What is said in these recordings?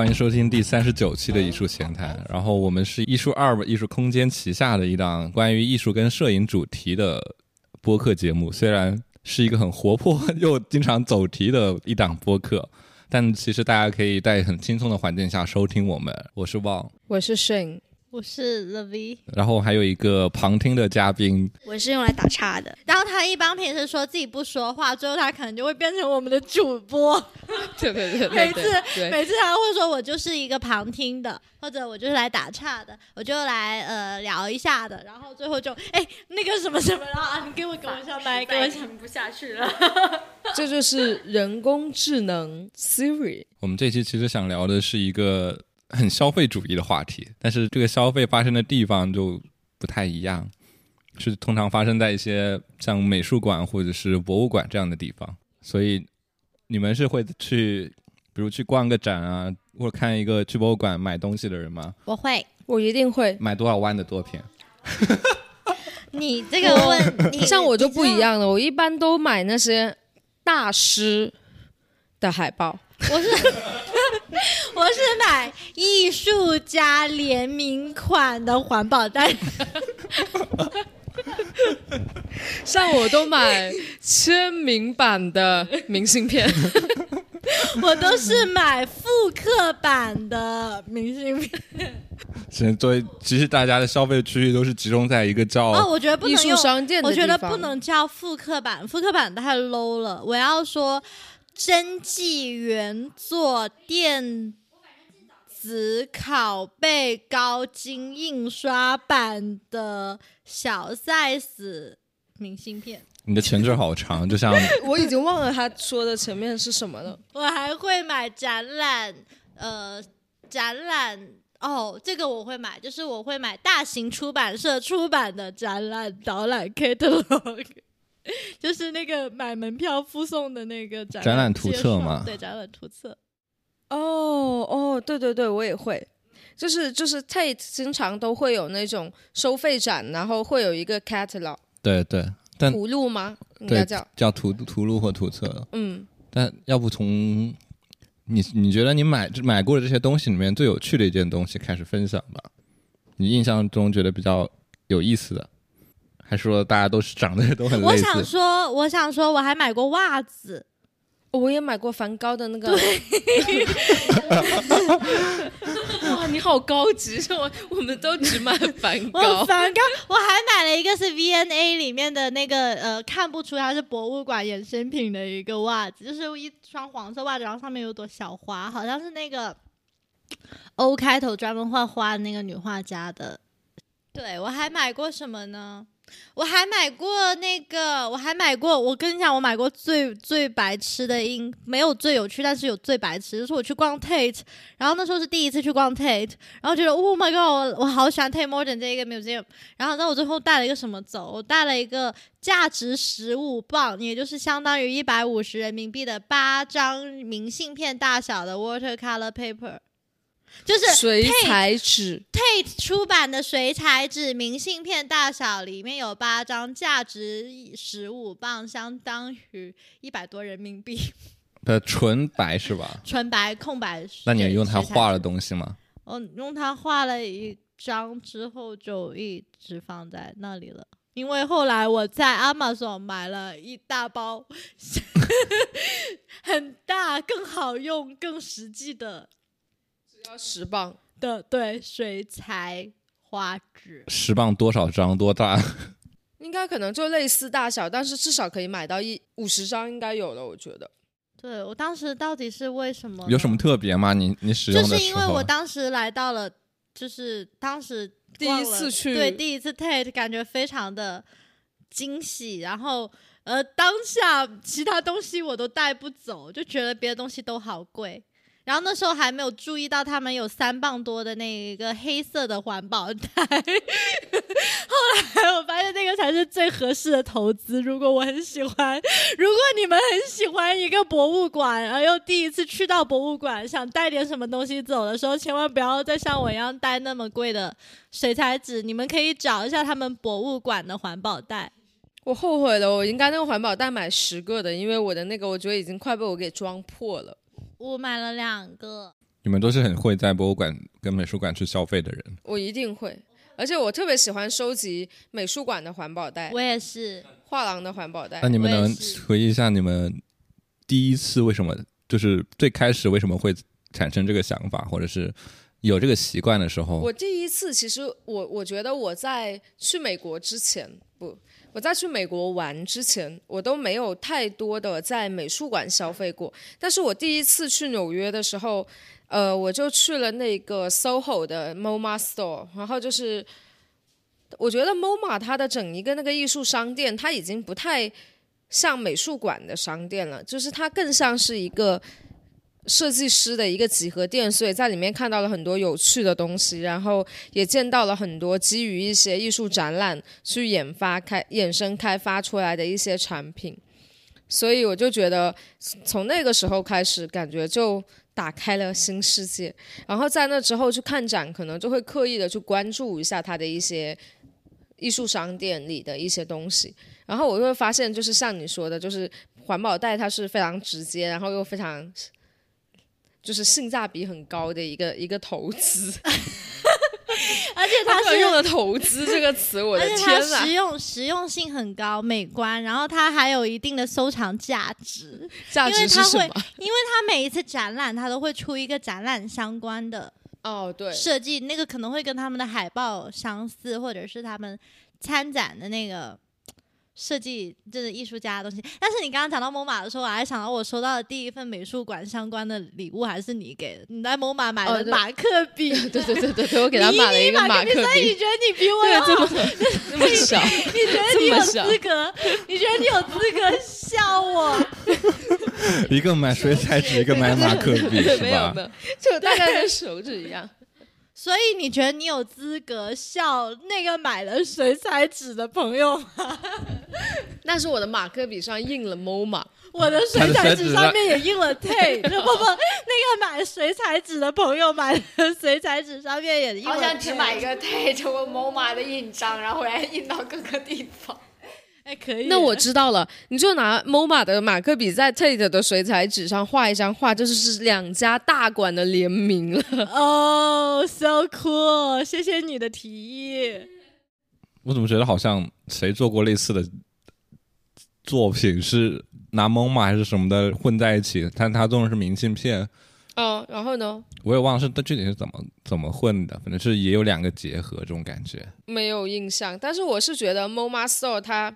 欢迎收听第三十九期的艺术闲谈。然后我们是艺术二艺术空间旗下的一档关于艺术跟摄影主题的播客节目，虽然是一个很活泼又经常走题的一档播客，但其实大家可以在很轻松的环境下收听我们。我是旺，我是 Shane。我是 l V，然后还有一个旁听的嘉宾，我是用来打岔的。然后他一般平时说自己不说话，最后他可能就会变成我们的主播。对 对对，每次每次他会说我就是一个旁听的，或者我就是来打岔的，我就来呃聊一下的。然后最后就哎那个什么什么啊，你给我给我下麦，给我听不下去了。这就是人工智能 Siri。我们这期其实想聊的是一个。很消费主义的话题，但是这个消费发生的地方就不太一样，是通常发生在一些像美术馆或者是博物馆这样的地方。所以你们是会去，比如去逛个展啊，或者看一个去博物馆买东西的人吗？我会，我一定会买多少万的作品？你这个问，像我就不一样了，我一般都买那些大师的海报。我是。我是买艺术家联名款的环保袋，像我都买签名版的明信片，我都是买复刻版的明信片。现在作为，其实大家的消费区域都是集中在一个叫哦，我觉得不能用商店我觉得不能叫复刻版，复刻版太 low 了。我要说真迹原作电。子拷贝高精印刷版的小 size 明信片，你的前缀好长，就像 我已经忘了他说的前面是什么了。我还会买展览，呃，展览哦，这个我会买，就是我会买大型出版社出版的展览导览 catalog，就是那个买门票附送的那个展展览图册吗？对，展览图册。哦哦，对对对，我也会，就是就是 Tate 经常都会有那种收费展，然后会有一个 catalog，对对，但图录吗？应该叫叫图图录或图册。嗯，但要不从你你觉得你买买过的这些东西里面最有趣的一件东西开始分享吧？你印象中觉得比较有意思的，还说大家都是长得都很类似？我想说，我想说，我还买过袜子。我也买过梵高的那个。哇，你好高级！我我们都只买梵高。梵高，我还买了一个是 V N A 里面的那个呃，看不出它是博物馆衍生品的一个袜子，就是一双黄色袜子，然后上面有朵小花，好像是那个 O 开头专门画花的那个女画家的。对我还买过什么呢？我还买过那个，我还买过。我跟你讲，我买过最最白痴的，音，没有最有趣，但是有最白痴。就是我去逛 Tate，然后那时候是第一次去逛 Tate，然后觉得 Oh my God，我我好喜欢 Tate Modern 这一个 museum。然后，那我最后带了一个什么走？我带了一个价值十五磅，也就是相当于一百五十人民币的八张明信片大小的 watercolor paper。就是水彩纸，Tate 出版的水彩纸，明信片大小，里面有八张，价值十五磅，相当于一百多人民币。的纯白是吧？纯白空白。那你用它画了东西吗？我用它画了一张之后，就一直放在那里了。因为后来我在 Amazon 买了一大包，很大、更好用、更实际的。要十磅的对水彩画纸，十磅多少张多大？应该可能就类似大小，但是至少可以买到一五十张，应该有的，我觉得。对我当时到底是为什么？有什么特别吗？你你使用的就是因为我当时来到了，就是当时第一次去，对第一次 Tate，感觉非常的惊喜。然后呃，当下其他东西我都带不走，就觉得别的东西都好贵。然后那时候还没有注意到他们有三磅多的那一个黑色的环保袋，后来我发现那个才是最合适的投资。如果我很喜欢，如果你们很喜欢一个博物馆，然后又第一次去到博物馆，想带点什么东西走的时候，千万不要再像我一样带那么贵的水彩纸。你们可以找一下他们博物馆的环保袋。我后悔了，我应该那个环保袋买十个的，因为我的那个我觉得已经快被我给装破了。我买了两个，你们都是很会在博物馆跟美术馆去消费的人。我一定会，而且我特别喜欢收集美术馆的环保袋我、也是，画廊的环保袋那。你们能回忆一下你们第一次为什么，就是最开始为什么会产生这个想法，或者是有这个习惯的时候？我第一次其实我我觉得我在去美国之前不。我在去美国玩之前，我都没有太多的在美术馆消费过。但是我第一次去纽约的时候，呃，我就去了那个 SOHO 的 MoMA Store，然后就是我觉得 MoMA 它的整一个那个艺术商店，它已经不太像美术馆的商店了，就是它更像是一个设计师的一个集合店，所以在里面看到了很多有趣的东西，然后也见到了很多基于一些艺术展览去研发、开衍生开发出来的一些产品，所以我就觉得从那个时候开始，感觉就打开了新世界。然后在那之后去看展，可能就会刻意的去关注一下它的一些艺术商店里的一些东西，然后我就会发现，就是像你说的，就是环保袋它是非常直接，然后又非常。就是性价比很高的一个一个投资，而且 它是他用的“投资”这个词，我的天呐实！用实用性很高，美观，然后它还有一定的收藏价值，价值是什么？因为它每一次展览，它都会出一个展览相关的哦，对，设计，那个可能会跟他们的海报相似，或者是他们参展的那个设计，就是艺术家的东西。但是你刚刚讲到某马的时候，我还想到我收到的第一份美术馆相关的礼物还是你给的，你在某马买的马克笔，对对对对对，我给他迷买了一个你马克所以你，觉得你比我对，有这么 这么小，你觉得你有资格？你觉得你有资格笑我？一个买水彩纸，一个买马克笔，是吧没有没？有，就大概跟手指一样。所以你觉得你有资格笑那个买了水彩纸的朋友吗？那是我的马克笔上印了 MoMA，我的水彩纸上面也印了 Tay，不不，那个买水彩纸的朋友买的水彩纸上面也印了好。想只买一个 Tate 或 MoMA 的印章，然后回来印到各个地方。哎，可以。那我知道了，你就拿 MoMA 的马克笔在 Tate 的水彩纸上画一张画，这就是两家大馆的联名了。哦、s o cool，谢谢你的提议。我怎么觉得好像谁做过类似的作品，是拿 MoMA 还是什么的混在一起？但他用的是明信片，哦，然后呢？我也忘了是具体是怎么怎么混的，反正是也有两个结合这种感觉。没有印象，但是我是觉得 MoMA Store 它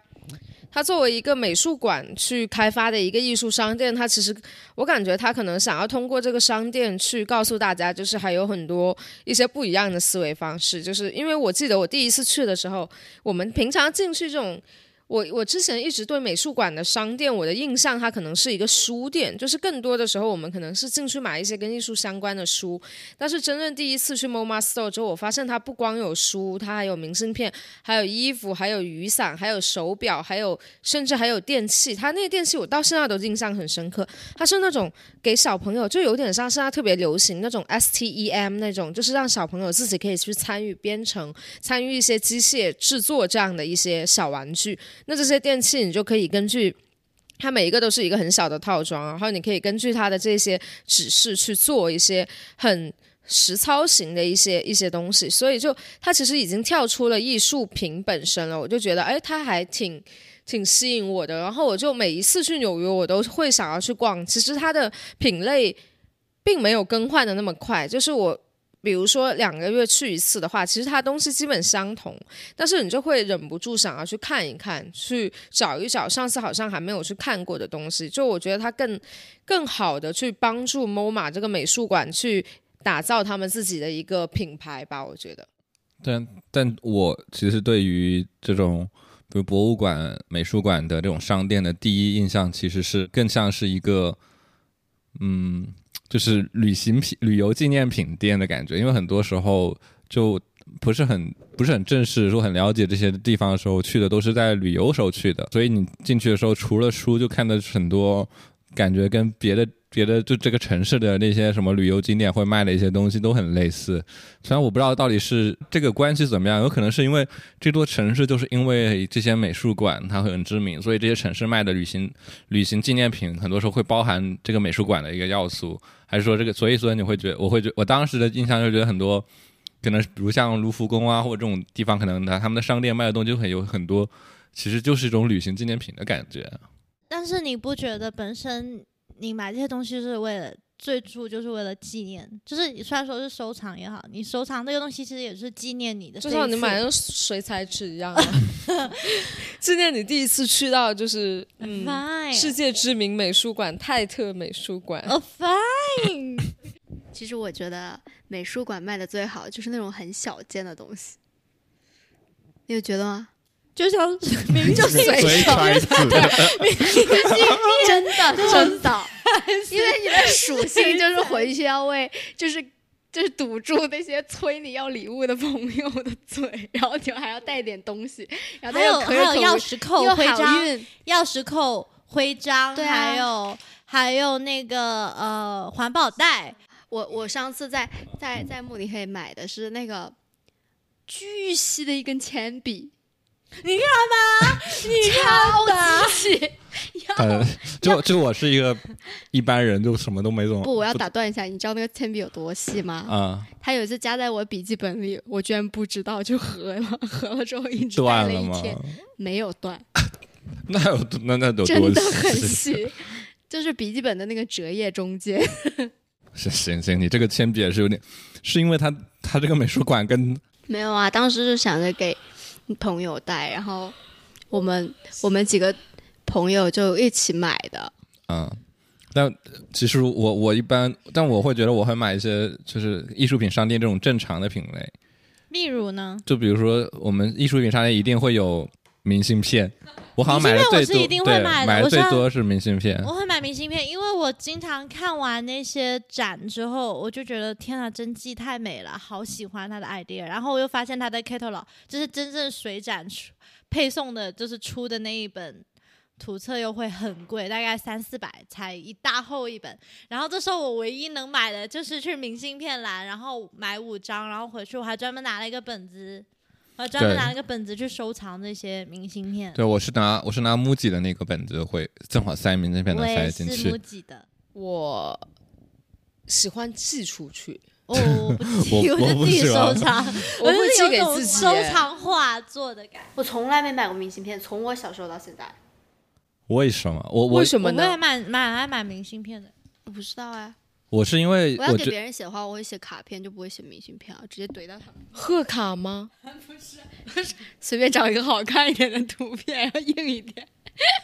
它作为一个美术馆去开发的一个艺术商店，它其实我感觉它可能想要通过这个商店去告诉大家，就是还有很多一些不一样的思维方式。就是因为我记得我第一次去的时候，我们平常进去这种。我我之前一直对美术馆的商店，我的印象它可能是一个书店，就是更多的时候我们可能是进去买一些跟艺术相关的书。但是真正第一次去 MoMA Store 之后，我发现它不光有书，它还有明信片，还有衣服，还有雨伞，还有手表，还有甚至还有电器。它那个电器我到现在都印象很深刻，它是那种给小朋友，就有点像现在特别流行那种 STEM 那种，就是让小朋友自己可以去参与编程、参与一些机械制作这样的一些小玩具。那这些电器你就可以根据。它每一个都是一个很小的套装，然后你可以根据它的这些指示去做一些很实操型的一些一些东西，所以就它其实已经跳出了艺术品本身了。我就觉得，哎，它还挺挺吸引我的。然后我就每一次去纽约，我都会想要去逛。其实它的品类并没有更换的那么快，就是我。比如说两个月去一次的话，其实它东西基本相同，但是你就会忍不住想要去看一看，去找一找上次好像还没有去看过的东西。就我觉得它更更好的去帮助 MoMA 这个美术馆去打造他们自己的一个品牌吧。我觉得，但但我其实对于这种比如博物馆、美术馆的这种商店的第一印象，其实是更像是一个，嗯，就是旅行品、旅游纪念品店的感觉。因为很多时候就不是很不是很正式，说很了解这些地方的时候，去的都是在旅游时候去的，所以你进去的时候，除了书，就看到很多感觉跟别的别的就这个城市的那些什么旅游景点会卖的一些东西都很类似。虽然我不知道到底是这个关系怎么样，有可能是因为这座城市就是因为这些美术馆它很知名，所以这些城市卖的旅行旅行纪念品很多时候会包含这个美术馆的一个要素，还是说这个？所以说你会觉得，我会觉我当时的印象就觉得很多。可能比如像卢浮宫啊，或者这种地方，可能他他们的商店卖的东西就很有很多，其实就是一种旅行纪念品的感觉。但是你不觉得本身你买这些东西是为了最初就是为了纪念？就是虽然说是收藏也好，你收藏这个东西其实也是纪念你的，就像你买那个水彩纸一样，纪念你第一次去到就是嗯世界知名美术馆泰特美术馆。Oh fine。其实我觉得美术馆卖的最好就是那种很小件的东西，你有觉得吗？就像 明明就随手，真的真的，因为你的属性就是回去要为就是就是堵住那些催你要礼物的朋友的嘴，然后就还要带点东西，然后还有还有钥匙扣、徽章、钥匙扣、徽章，对还有还有那个呃环保袋。我我上次在在在慕尼黑买的是那个巨细的一根铅笔，你看吧，你看吧，细。呃，就就我是一个一般人，就什么都没懂。不，我要打断一下，你知道那个铅笔有多细吗？啊，它有一次夹在我笔记本里，我居然不知道，就合了，合了之后一直断了一天，没有断。那有那那有多真的很 细，就是笔记本的那个折页中间。行行行，你这个铅笔也是有点，是因为他他这个美术馆跟没有啊，当时是想着给朋友带，然后我们我们几个朋友就一起买的。嗯，但其实我我一般，但我会觉得我会买一些就是艺术品商店这种正常的品类。例如呢？就比如说我们艺术品商店一定会有明信片。我好像买的最多，对，买的最多是明信片。我会买明信片，因为我经常看完那些展之后，我就觉得天啊，真迹太美了，好喜欢他的 idea。然后我又发现他的 catalog，就是真正水展配送的，就是出的那一本图册又会很贵，大概三四百才一大厚一本。然后这时候我唯一能买的就是去明信片栏，然后买五张，然后回去我还专门拿了一个本子。我专门拿了个本子去收藏那些明信片。对，我是拿我是拿 MUJI 的那个本子，会正好塞明信片能塞进去。我是 MUJI 的，我喜欢寄出去。哦，我不寄，我就自己收藏。我会寄给自己。收藏画作的感觉。我从来没买过明信片，从我小时候到现在。为什么？我为什么呢？我还买买还买明信片的。我不知道哎。我是因为我要给别人写的话，我会写卡片，就不会写明信片啊，直接怼到他们。贺卡吗？不是，随便找一个好看一点的图片，要硬一点。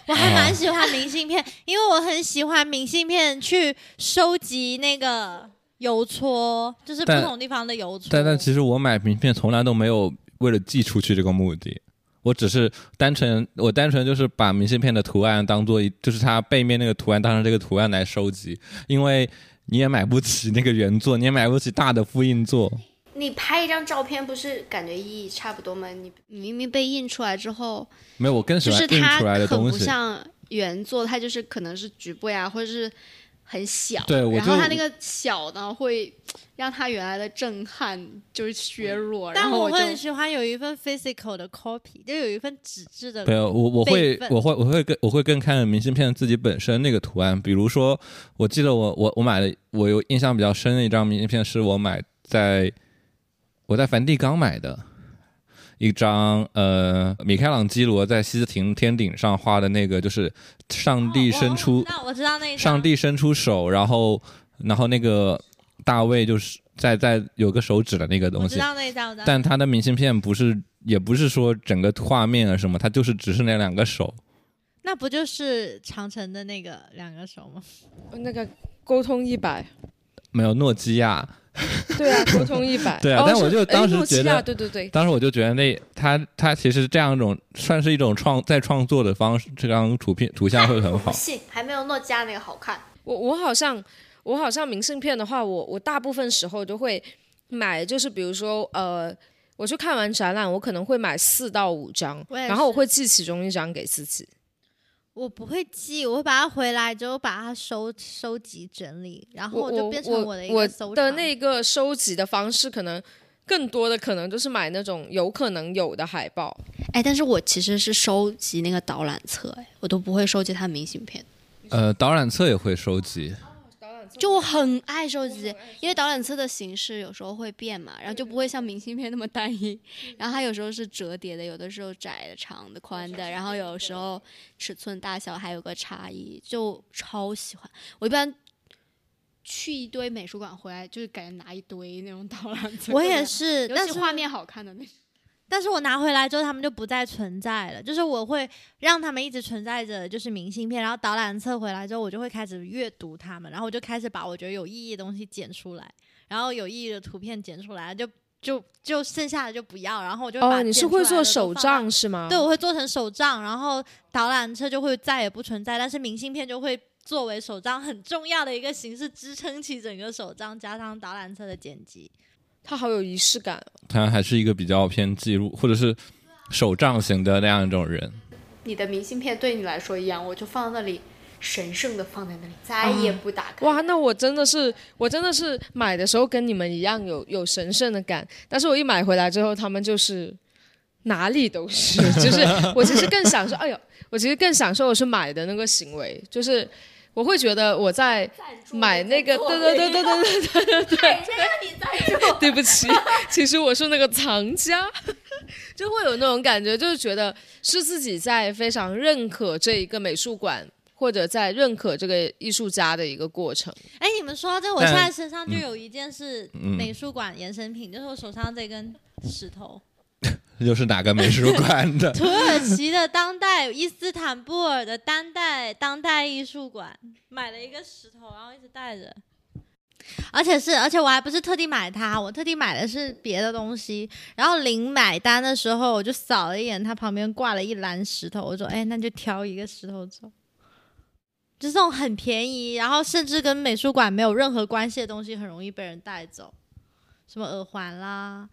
我还蛮喜欢明信片，因为我很喜欢明信片去收集那个邮戳，就是不同地方的邮戳。但但其实我买明信片从来都没有为了寄出去这个目的，我只是单纯我单纯就是把明信片的图案当做一，就是它背面那个图案当成这个图案来收集，因为。你也买不起那个原作，你也买不起大的复印作。你拍一张照片不是感觉意义差不多吗？你明明被印出来之后，没有，我更喜欢印出来的东西。不像原作，它就是可能是局部呀，或者是。很小，对，然后它那个小呢，会让它原来的震撼就是削弱。但我会很喜欢有一份 physical 的 copy，就有一份纸质的。没有，我我会我会我会更我会更看明信片自己本身那个图案。比如说，我记得我我我买的我有印象比较深的一张明信片，是我买在我在梵蒂冈买的。一张呃，米开朗基罗在西斯廷天顶上画的那个，就是上帝伸出，我知道那上帝伸出手，然后然后那个大卫就是在在有个手指的那个东西，知道那张，但他的明信片不是，也不是说整个画面啊什么，他就是只是那两个手，那不就是长城的那个两个手吗？那个沟通一百，没有诺基亚。对啊，沟通一百。对啊，但我就当时觉得，对对对，当时我就觉得那他他其实这样一种算是一种创在创作的方式，这张图片图像会很好。信还没有诺基亚那个好看。我我好像我好像明信片的话，我我大部分时候都会买，就是比如说呃，我去看完展览，我可能会买四到五张，然后我会寄其中一张给自己。我不会寄，我会把它回来之后把它收收集整理，然后我就变成我的一我个收藏。的那个收集的方式，可能更多的可能就是买那种有可能有的海报。哎，但是我其实是收集那个导览册，哎，我都不会收集它的明信片。呃，导览册也会收集，就我很爱收集，因为导览册的形式有时候会变嘛，然后就不会像明信片那么单一。然后它有时候是折叠的，有的时候窄的、长的、宽的，然后有时候尺寸大小还有个差异，就超喜欢。我一般去一堆美术馆回来，就是感觉拿一堆那种导览册。我也是，尤但是其画面好看的那种。但是我拿回来之后，他们就不再存在了。就是我会让他们一直存在着，就是明信片，然后导览册回来之后，我就会开始阅读它们，然后我就开始把我觉得有意义的东西剪出来，然后有意义的图片剪出来，就就就剩下的就不要，然后我就把哦，你是会做手账是吗？对，我会做成手账，然后导览册就会再也不存在，但是明信片就会作为手账很重要的一个形式，支撑起整个手账，加上导览册的剪辑。它好有仪式感。他还是一个比较偏记录或者是手账型的那样一种人。你的明信片对你来说一样，我就放在那里，神圣的放在那里，再也不打开。哇，那我真的是，我真的是买的时候跟你们一样有有神圣的感，但是我一买回来之后，他们就是哪里都是，就是我其实更享受，哎呦，我其实更享受我是买的那个行为，就是我会觉得我在买那个，对对对对对对对对对，你赞助。对不起，其实我是那个藏家，就会有那种感觉，就是觉得是自己在非常认可这一个美术馆。或者在认可这个艺术家的一个过程，哎，你们说到这，我现在身上就有一件是嗯美术馆衍生品，就是我手上这根石头，又是哪个美术馆的？土耳其的当代伊斯坦布尔的当代当代艺术馆买了一个石头，然后一直带着。而且是，而且我还不是特地买它，我特地买的是别的东西。然后临买单的时候，我就扫了一眼，它旁边挂了一篮石头，我说：“哎，那就挑一个石头走。”就这种很便宜，然后甚至跟美术馆没有任何关系的东西，很容易被人带走，什么耳环啦，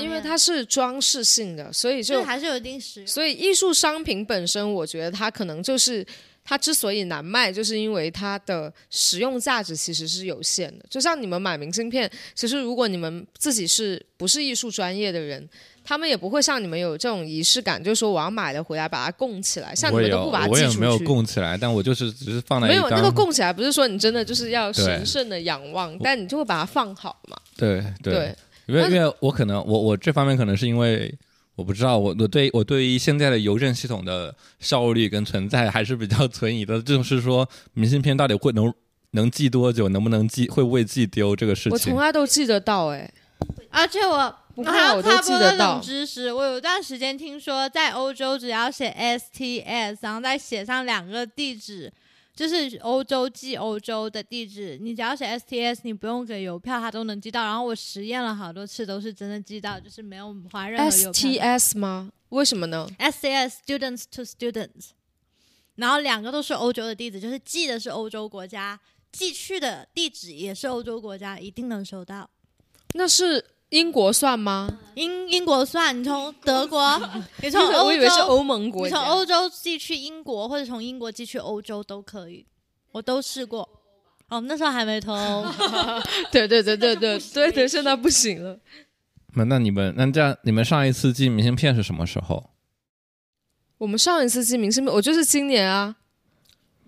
因为它是装饰性的，所以就就还是有一定实用。所以艺术商品本身，我觉得它可能就是它之所以难卖，就是因为它的实用价值其实是有限的。就像你们买明信片，其实如果你们自己是不是艺术专业的人，他们也不会像你们有这种仪式感，就是说我要买了回来把它供起来，像你们都不把它，我也没有寄出去。供起来，但我就是只是放在没有那个供起来，不是说你真的就是要神圣的仰望，但你就会把它放好嘛。对对对，因为因为我可能我我这方面可能是因为我不知道我我对我对于现在的邮政系统的效率跟存在还是比较存疑的，就是说明信片到底会能能寄多久，能不能寄会不会寄丢这个事情我从。来都记得到、哎，而且我不怕还要我都插播那记得到知识，我有一段时间听说，在欧洲只要写 STS，然后再写上两个地址，就是欧洲寄欧洲的地址，你只要写 STS，你不用给邮票，它都能寄到。然后我实验了好多次，都是真的寄到，就是没有花任何邮票。STS 吗？为什么呢？STS students to students，然后两个都是欧洲的地址，就是寄的是欧洲国家，寄去的地址也是欧洲国家，一定能收到。那是英国算吗？英英国算，你从德国，你从 欧洲，我以为是欧盟国家。你从欧洲寄去英国，或者从英国寄去欧洲都可以，我都试过。哦，那时候还没投欧，对对对对对对对，现在不行了。那那你们那这样，你们上一次寄明信片是什么时候？我们上一次寄明信片，我就是今年啊，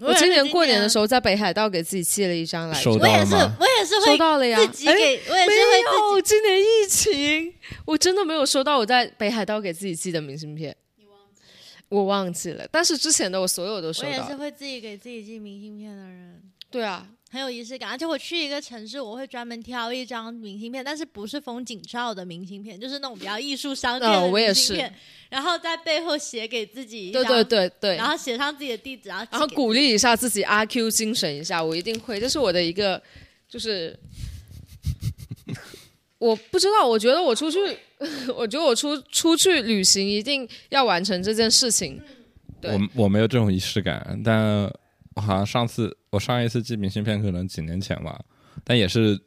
我今年过年的时候，在北海道给自己寄了一张来着，我也是？我也是收会到了呀。自己给，哎我也是没会自己有，今年疫情，我真的没有收到我在北海道给自己寄的明信片。我忘记了，但是之前的我所有都收到我也。是会自己给自己寄明信片的人，对啊，很有仪式感。而且我去一个城市，我会专门挑一张明信片，但是不是风景照的明信片，就是那种比较艺术商店的哦我也是明信片，然后在背后写给自己一对张，对对对，然后写上自己的地址，然后然后鼓励一下自己阿 Q 精神一下，我一定会，这是我的一个，就是我不知道，我觉得我出去，我觉得我出出去旅行一定要完成这件事情。对我我没有这种仪式感，但我好像上次我上一次寄明信片可能几年前吧，但也是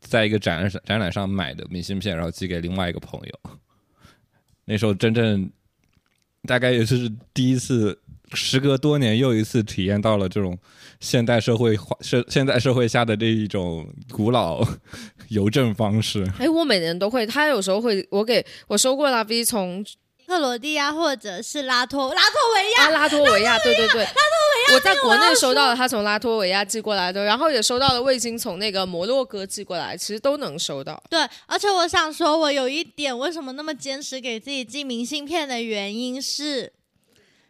在一个展览上展览上买的明信片，然后寄给另外一个朋友。那时候真正大概也是第一次时隔多年又一次体验到了这种现代社会化社现代社会下的这一种古老邮政方式。哎，我每年都会，他有时候会，我给我收过拉 V 从克罗地亚或者是拉脱拉脱维亚，啊拉脱维亚，对对对，拉脱维亚，我在国内收到了他从拉脱维亚寄过来的，然后也收到了卫星从那个摩洛哥寄过来，其实都能收到。对，而且我想说，我有一点为什么那么坚持给自己寄明信片的原因是，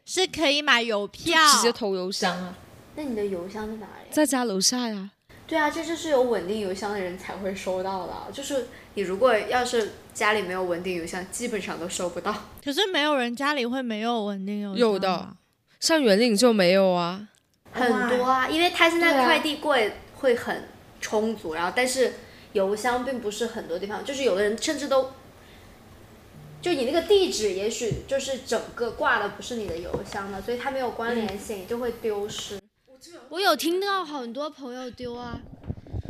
是可以买邮票，直接投邮箱啊，那你的邮箱在哪里？在家楼下呀。对啊，这就是有稳定邮箱的人才会收到的。就是你如果要是家里没有稳定邮箱，基本上都收不到。可是没有人家里会没有稳定邮箱，有的，像圆领就没有啊，很多啊，因为它现在快递柜会很充足，然后但是邮箱并不是很多地方，就是有的人甚至都，就你那个地址也许就是整个挂的不是你的邮箱的，所以它没有关联性，你就会丢失。我有听到很多朋友丢啊，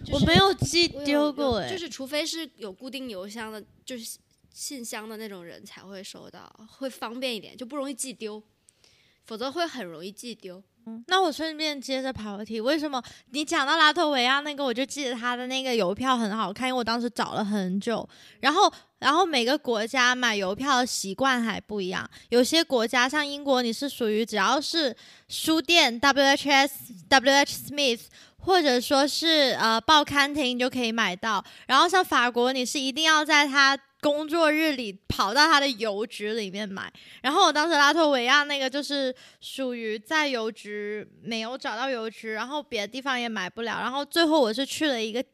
就是我没有寄丢过哎、就是除非是有固定邮箱的，就是信箱的那种人才会收到，会方便一点，就不容易寄丢，否则会很容易寄丢。嗯那我顺便接着跑个题，为什么你讲到拉脱维亚那个，我就记得他的那个邮票很好看，因为我当时找了很久。然后，然后每个国家买邮票的习惯还不一样，有些国家像英国，你是属于只要是书店 WHS、WH Smith。或者说是呃报刊亭就可以买到，然后像法国，你是一定要在他工作日里跑到他的邮局里面买。然后我当时拉脱维亚那个就是属于在邮局没有找到邮局，然后别的地方也买不了，然后最后我是去了一个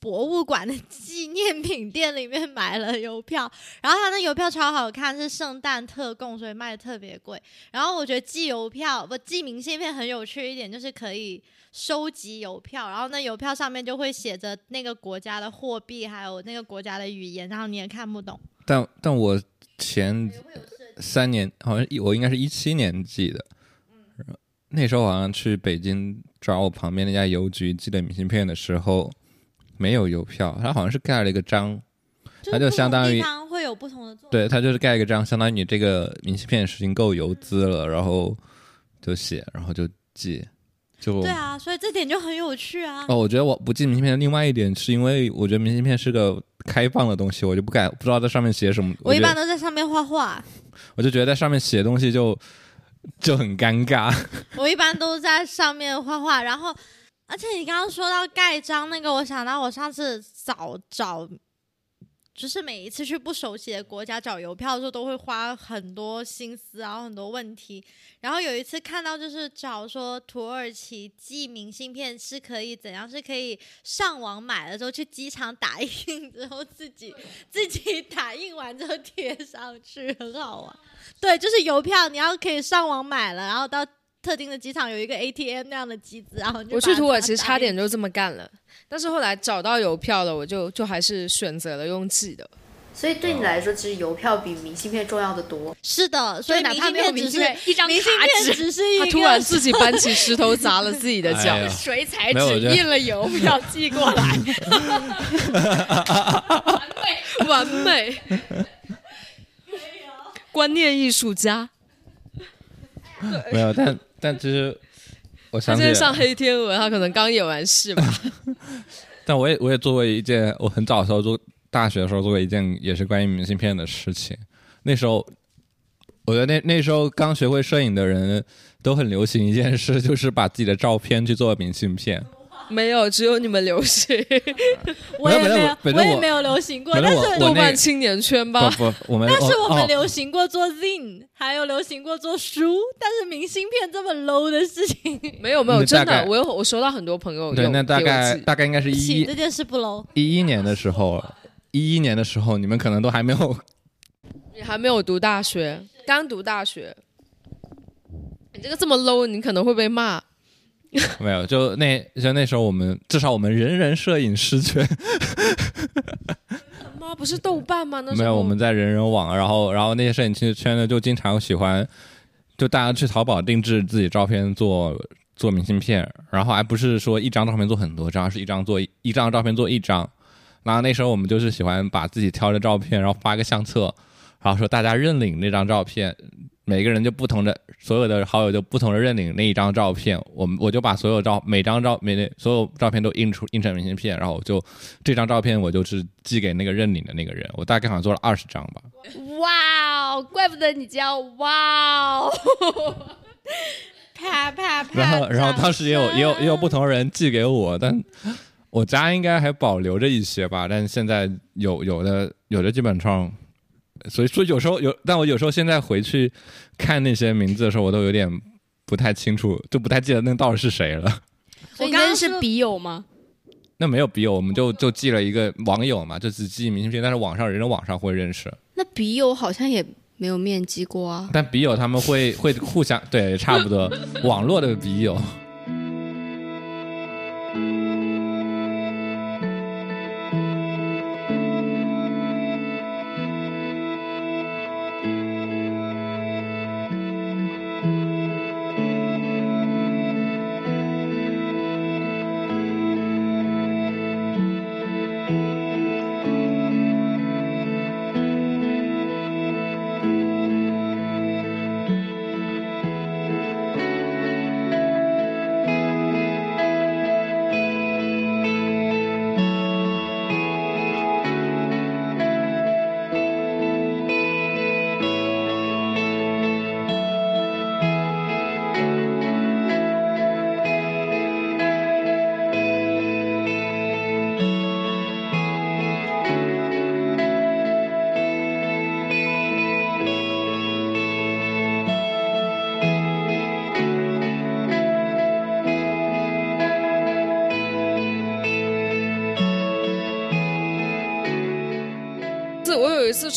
博物馆的纪念品店里面买了邮票，然后他那邮票超好看，是圣诞特供，所以卖的特别贵。然后我觉得寄邮票不寄明信片很有趣一点，就是可以收集邮票，然后那邮票上面就会写着那个国家的货币，还有那个国家的语言，然后你也看不懂。但但我前三年好像一我应该是一七年寄的，那时候好像去北京找我旁边那家邮局寄的明信片的时候，没有邮票，它好像是盖了一个章，是它就相当于会有不同的。对，它就是盖一个章，相当于你这个明信片已经够邮资了，然后就写，然后就寄，就对啊，所以这点就很有趣啊。哦，我觉得我不寄明信片的另外一点是因为我觉得明信片是个开放的东西，我就不敢不知道在上面写什么，我一般都在上面画画，我就觉得在上面写东西就就很尴尬。我一般都在上面画画，然后，而且你刚刚说到盖章那个，我想到我上次找找，就是每一次去不熟悉的国家找邮票的时候，都会花很多心思，然后很多问题。然后有一次看到就是找说土耳其寄明信片是可以怎样，是可以上网买了之后去机场打印 之后自己自己打印完之后贴上去，很好玩。对，就是邮票，你要可以上网买了，然后到特定的机场有一个 ATM 那样的机子，然后就我去土耳其差点就这么干了，但是后来找到邮票了，我就就还是选择了用寄的。所以对你来说，其实邮票比明信片重要的多。是的，所以哪怕没有明信片，一张明信卡片纸，只是一个他突然自己搬起石头砸了自己的 脚。哎，水彩纸印了邮票寄过来，完美，观念艺术家。没有，但但其实我他想起来，今天上黑天鹅，他可能刚演完戏吧。但我也我也做过一件，我很早的时候做大学的时候做过一件也是关于明信片的事情。那时候，我觉得那那时候刚学会摄影的人都很流行一件事，就是把自己的照片去做明信片。没有，只有你们流行。我也没有我我也没有流行过，但是豆我那瓣青年圈吧。不不，我们但是我们哦流行过做 zine，还有流行过做书，但是明信片这么 low 的事情，没 有没有，真的，我有我收到很多朋友对，有那大概大概应该是一请这件事不 low。一一年的时候，一一年的时候，你们可能都还没有 你还没有读大学，刚读大学，你这个这么 low，你可能会被骂。没有，就那像那时候我们至少我们人人摄影师圈 妈，不是豆瓣吗？那没有，我们在人人网，然后然后那些摄影圈圈呢，就经常喜欢，就大家去淘宝定制自己照片做做明信片，然后还不是说一张照片做很多张，是一张做一一张照片做一张。然后那时候我们就是喜欢把自己挑的照片，然后发个相册，然后说大家认领那张照片，每个人就不同的所有的好友就不同的认领那一张照片，我们我就把所有照每张照每那所有照片都印出印成明信片，然后我就这张照片我就是寄给那个认领的那个人，我大概好像做了二十张吧。哇哦，怪不得你叫哇哦！啪啪啪！然后然后当时也有也有也有不同人寄给我，但我家应该还保留着一些吧，但现在有有的有的基本上。所以说，有时候有，但我有时候现在回去看那些名字的时候，我都有点不太清楚，就不太记得那到底是谁了。所以我刚是笔友吗？那没有笔友，我们就就记了一个网友嘛，就只记明信片，但是网上人人网上会认识，那笔友好像也没有面基过啊。但笔友他们会会互相对差不多，网络的笔友。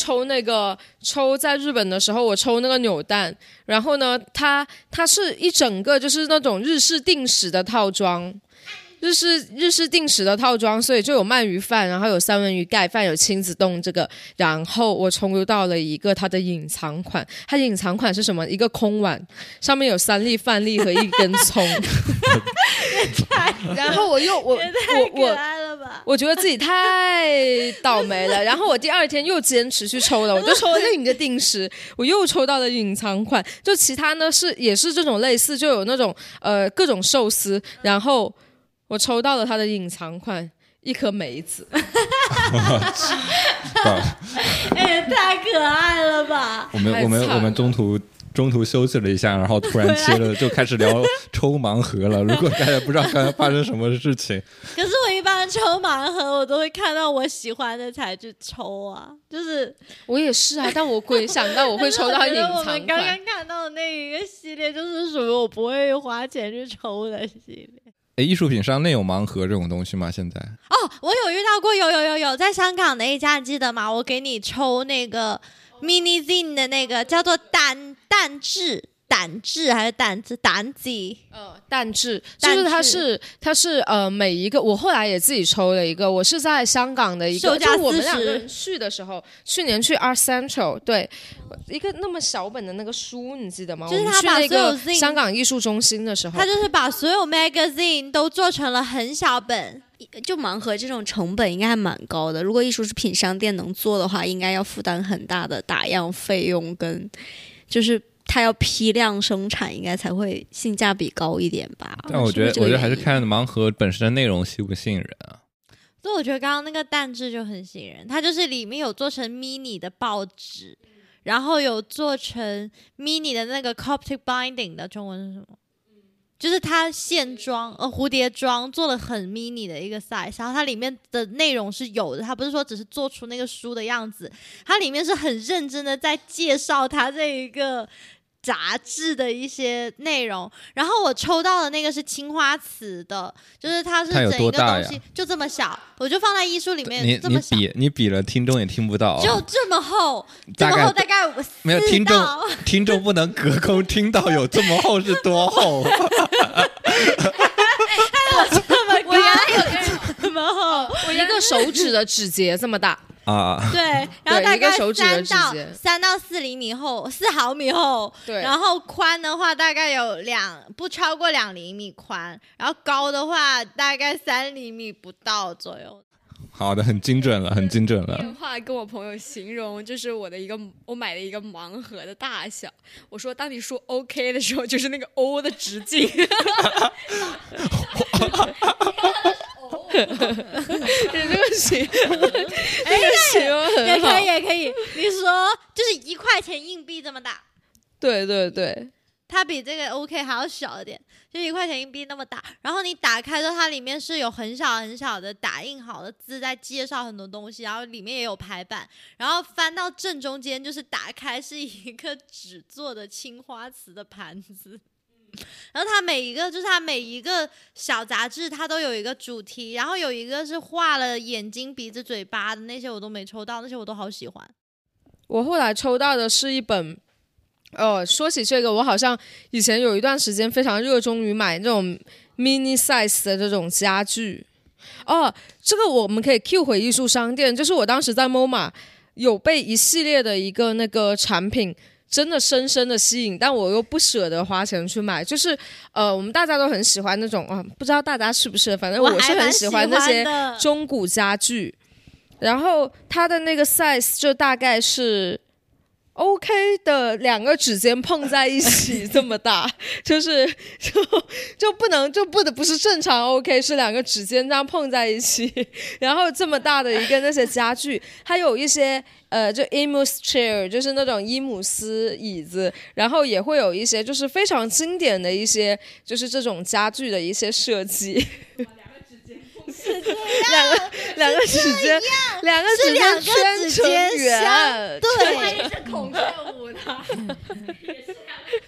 抽那个抽在日本的时候，我抽那个扭蛋，然后呢，它它是一整个就是那种日式定时的套装。日式日式定时的套装，所以就有鳗鱼饭，然后有三文鱼盖饭，有亲子冻这个，然后我抽到了一个它的隐藏款，它隐藏款是什么？一个空碗，上面有三粒饭粒和一根葱，然后我又我我我可爱了吧！我觉得自己太倒霉了，然后我第二天又坚持去抽了，我就抽了另一个定时，我又抽到了隐藏款，就其他呢是也是这种类似，就有那种呃各种寿司，然后我抽到了它的隐藏款。一颗梅子，哎，太可爱了吧！我们我们我们中途中途休息了一下，然后突然切了就开始聊抽盲盒了。如果大家不知道刚才发生什么事情，可是我一般抽盲盒，我都会看到我喜欢的才去抽啊，就是我也是啊，但我没想到我会抽到隐藏款我们刚。刚看到的那一个系列，就是属于我不会花钱去抽的系列。哎，艺术品商内有盲盒这种东西吗？现在哦，我有遇到过，有有有有，在香港的一家，记得吗？我给你抽那个 mini zine 的那个叫做蛋蛋质胆质还是胆子胆子？呃，蛋质就是它是它是呃每一个，我后来也自己抽了一个，我是在香港的一个，就我们两个人去的时候，去年去 Art Central，对，一个那么小本的那个书，你记得吗？就是他把所有香港艺术中心的时候他，就是把所有 magazine 都做成了很小本，就盲盒这种成本应该还蛮高的。如果艺术品商店能做的话，应该要负担很大的打样费用，跟就是它要批量生产，应该才会性价比高一点吧。但我觉得我觉得还是看盲盒本身的内容吸不吸引人啊。所以我觉得刚刚那个蛋质就很吸引人，它就是里面有做成 mini 的报纸，然后有做成 mini 的那个 Coptic binding 的中文是什么？就是它线装呃蝴蝶装做了很 mini 的一个 size，然后它里面的内容是有的，它不是说只是做出那个书的样子，它里面是很认真的在介绍它这一个杂志的一些内容。然后我抽到的那个是青花瓷的，就是它是它有整一个多大呀东西就这么小，我就放在艺术里面你你这么小。比你比了，听众也听不到啊。就这么厚，这么厚，大概我没有听众听众不能隔空听到有这么厚是多厚。我原来有这么厚，我一个手指的指节这么大，啊，对，然后大一个概手指三到三到四厘米厚，四毫米厚，对，然后宽的话大概有两不超过两厘米宽，然后高的话大概三厘米不到左右。好的，很精准了，很精准了。电话跟我朋友形容，就是我的一个我买的一个盲盒的大小。我说，当你说 OK 的时候，就是那个 O 的直径。你这个行，这个形容也可以，。也可以。你说就是一块钱硬币这么大，对对对，它比这个 OK 还要小一点，就一块钱硬币那么大。然后你打开之后，它里面是有很小很小的打印好的字，在介绍很多东西，然后里面也有排版。然后翻到正中间，就是打开是一个纸做的青花瓷的盘子。然后它每一个就是它每一个小杂志，它都有一个主题，然后有一个是画了眼睛、鼻子、嘴巴的那些我都没抽到，那些我都好喜欢。我后来抽到的是一本。哦，说起这个，我好像以前有一段时间非常热衷于买那种 mini size 的这种家具。哦，这个我们可以 Q 回艺术商店，就是我当时在 MoMA 有被一系列的一个那个产品真的深深的吸引，但我又不舍得花钱去买。就是呃，我们大家都很喜欢那种啊、不知道大家是不是，反正我是很喜欢那些中古家具，然后它的那个 size 就大概是 OK 的两个指尖碰在一起这么大，就是 就就不能就不得不是正常 OK，是两个指尖这样碰在一起，然后这么大的一个那些家具，还有一些呃就 Emus chair，就是那种伊姆斯椅子，然后也会有一些就是非常经典的一些就是这种家具的一些设计。两个两个指尖，两个指尖圈成尖圆，相对，是孔雀舞的，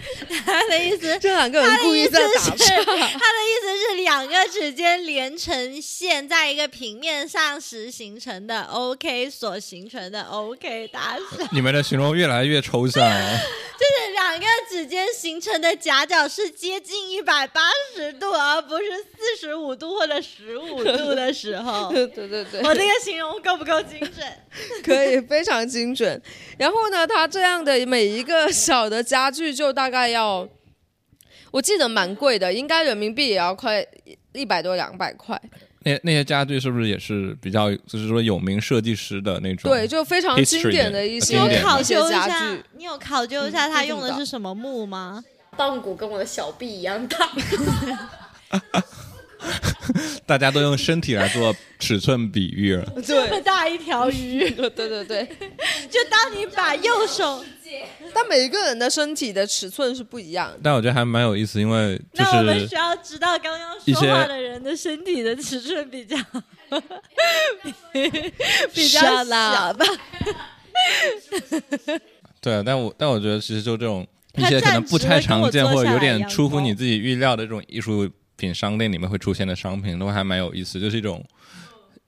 他的意思这两个人故意在打他的意思是岔。他的意思是两个指尖连成线，在一个平面上时形成的 OK 所形成的 OK 大小，你们的形容越来越抽象了。就是两个指尖形成的夹角是接近一百八十度，而不是四十五度或者十五度的时候。对对对对，我这个形容够不够精准？可以非常精准。然后呢，它这样的每一个小的家具就大概要，我记得蛮贵的，应该人民币也要快一百多两百块。那那些家具是不是也是比较，就是说有名设计师的那种？对，就非常经典的一你些你有考究一下。，你有考究一下他用的的是什么木吗？棒骨跟我的小臂一样大。大家都用身体来做尺寸比喻了。这么大一条鱼，对对对，就当你把右手，但每一个人的身体的尺寸是不一样的。但我觉得还蛮有意思，因为就那我们是需要知道刚刚说话的人的身体的尺寸比较 比较小吧。对，但我但我觉得其实就这种一些可能不太常见或者有点出乎你自己预料的这种艺术品商店里面会出现的商品，都还蛮有意思，就是一种。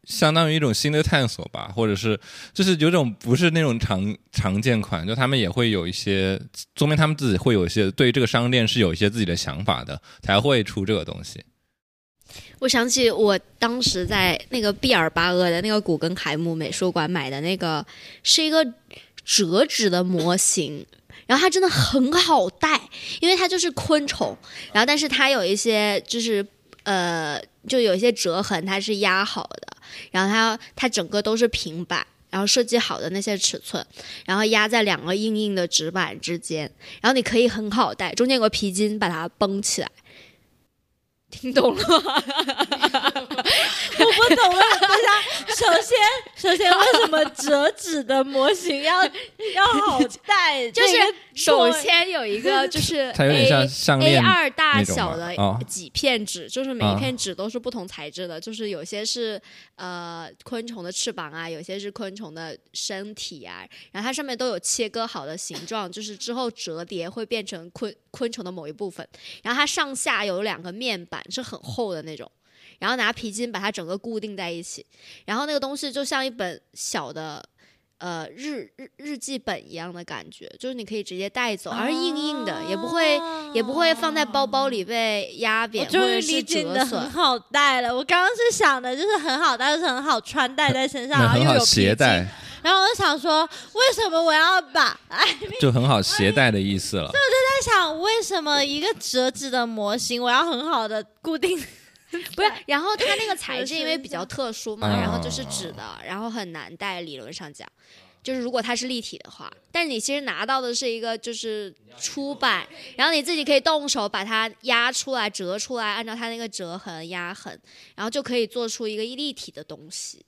相当于一种新的探索吧，或者是就是有种不是那种常常见款，就他们也会有一些，说明他们自己会有一些对这个商店是有一些自己的想法的，才会出这个东西。我想起我当时在那个毕尔巴鄂的那个古根海姆美术馆买的那个，是一个折纸的模型。然后它真的很好带，因为它就是昆虫，然后但是它有一些就是呃，就有一些折痕，它是压好的，然后它它整个都是平板，然后设计好的那些尺寸，然后压在两个硬硬的纸板之间，然后你可以很好带，中间有个皮筋把它绷起来。听懂了吗？我不懂了，等一下，首先，首先为什么折纸的模型要 要好带？就是首先有一个 就是它有点 A A 链二大小的哦几片纸，就是每啊一片纸都是不同材质的，就是有些是呃昆虫的翅膀啊，有些是昆虫的身体啊，然后它上面都有切割好的形状，就是之后折叠会变成昆昆虫的某一部分，然后它上下有两个面板是很厚的那种。然后拿皮筋把它整个固定在一起，然后那个东西就像一本小的呃日日日记本一样的感觉，就是你可以直接带走，而硬硬的，也不会也不会放在包包里被压扁或我终于者是折损。的很好带了。我刚刚是想的，就是很好带，就是很好穿戴在身上，很好然后又有携带。，然后我就想说，为什么我要把？哎，就很好携带的意思了。所以我就在想为什么一个折纸的模型，我要很好的固定 不是，然后它那个材 质因为比较特殊嘛，啊然后就是纸的，然后很难带，理论上讲。就是如果它是立体的话，但是你其实拿到的是一个就是出版，然后你自己可以动手把它压出来、折出来，按照它那个折痕、压痕，然后就可以做出一个立体的东西。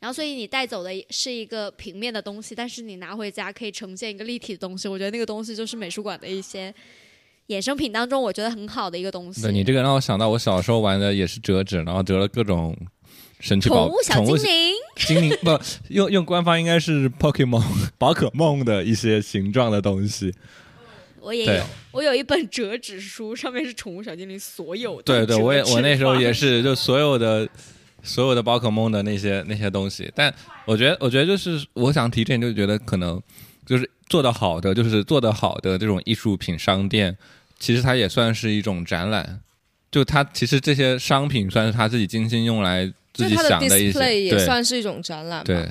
然后所以你带走的是一个平面的东西，但是你拿回家可以呈现一个立体的东西。我觉得那个东西就是美术馆的一些衍生品当中，我觉得很好的一个东西。对你这个让我想到我小时候玩的也是折纸，然后折了各种神奇宝宠物小精灵，精灵不用用官方应该是 Pokemon 宝可梦的一些形状的东西。我也有，我有一本折纸书，上面是宠物小精灵所有的对对，我也我那时候也是，就所有的所有的宝可梦的那些那些东西。但我觉得，我觉得就是我想提这点，就觉得可能就是做得好的，就是做得好的这种艺术品商店，其实它也算是一种展览。就它其实这些商品算是他自己精心用来自己想的一些，对算是一种展览吧。对，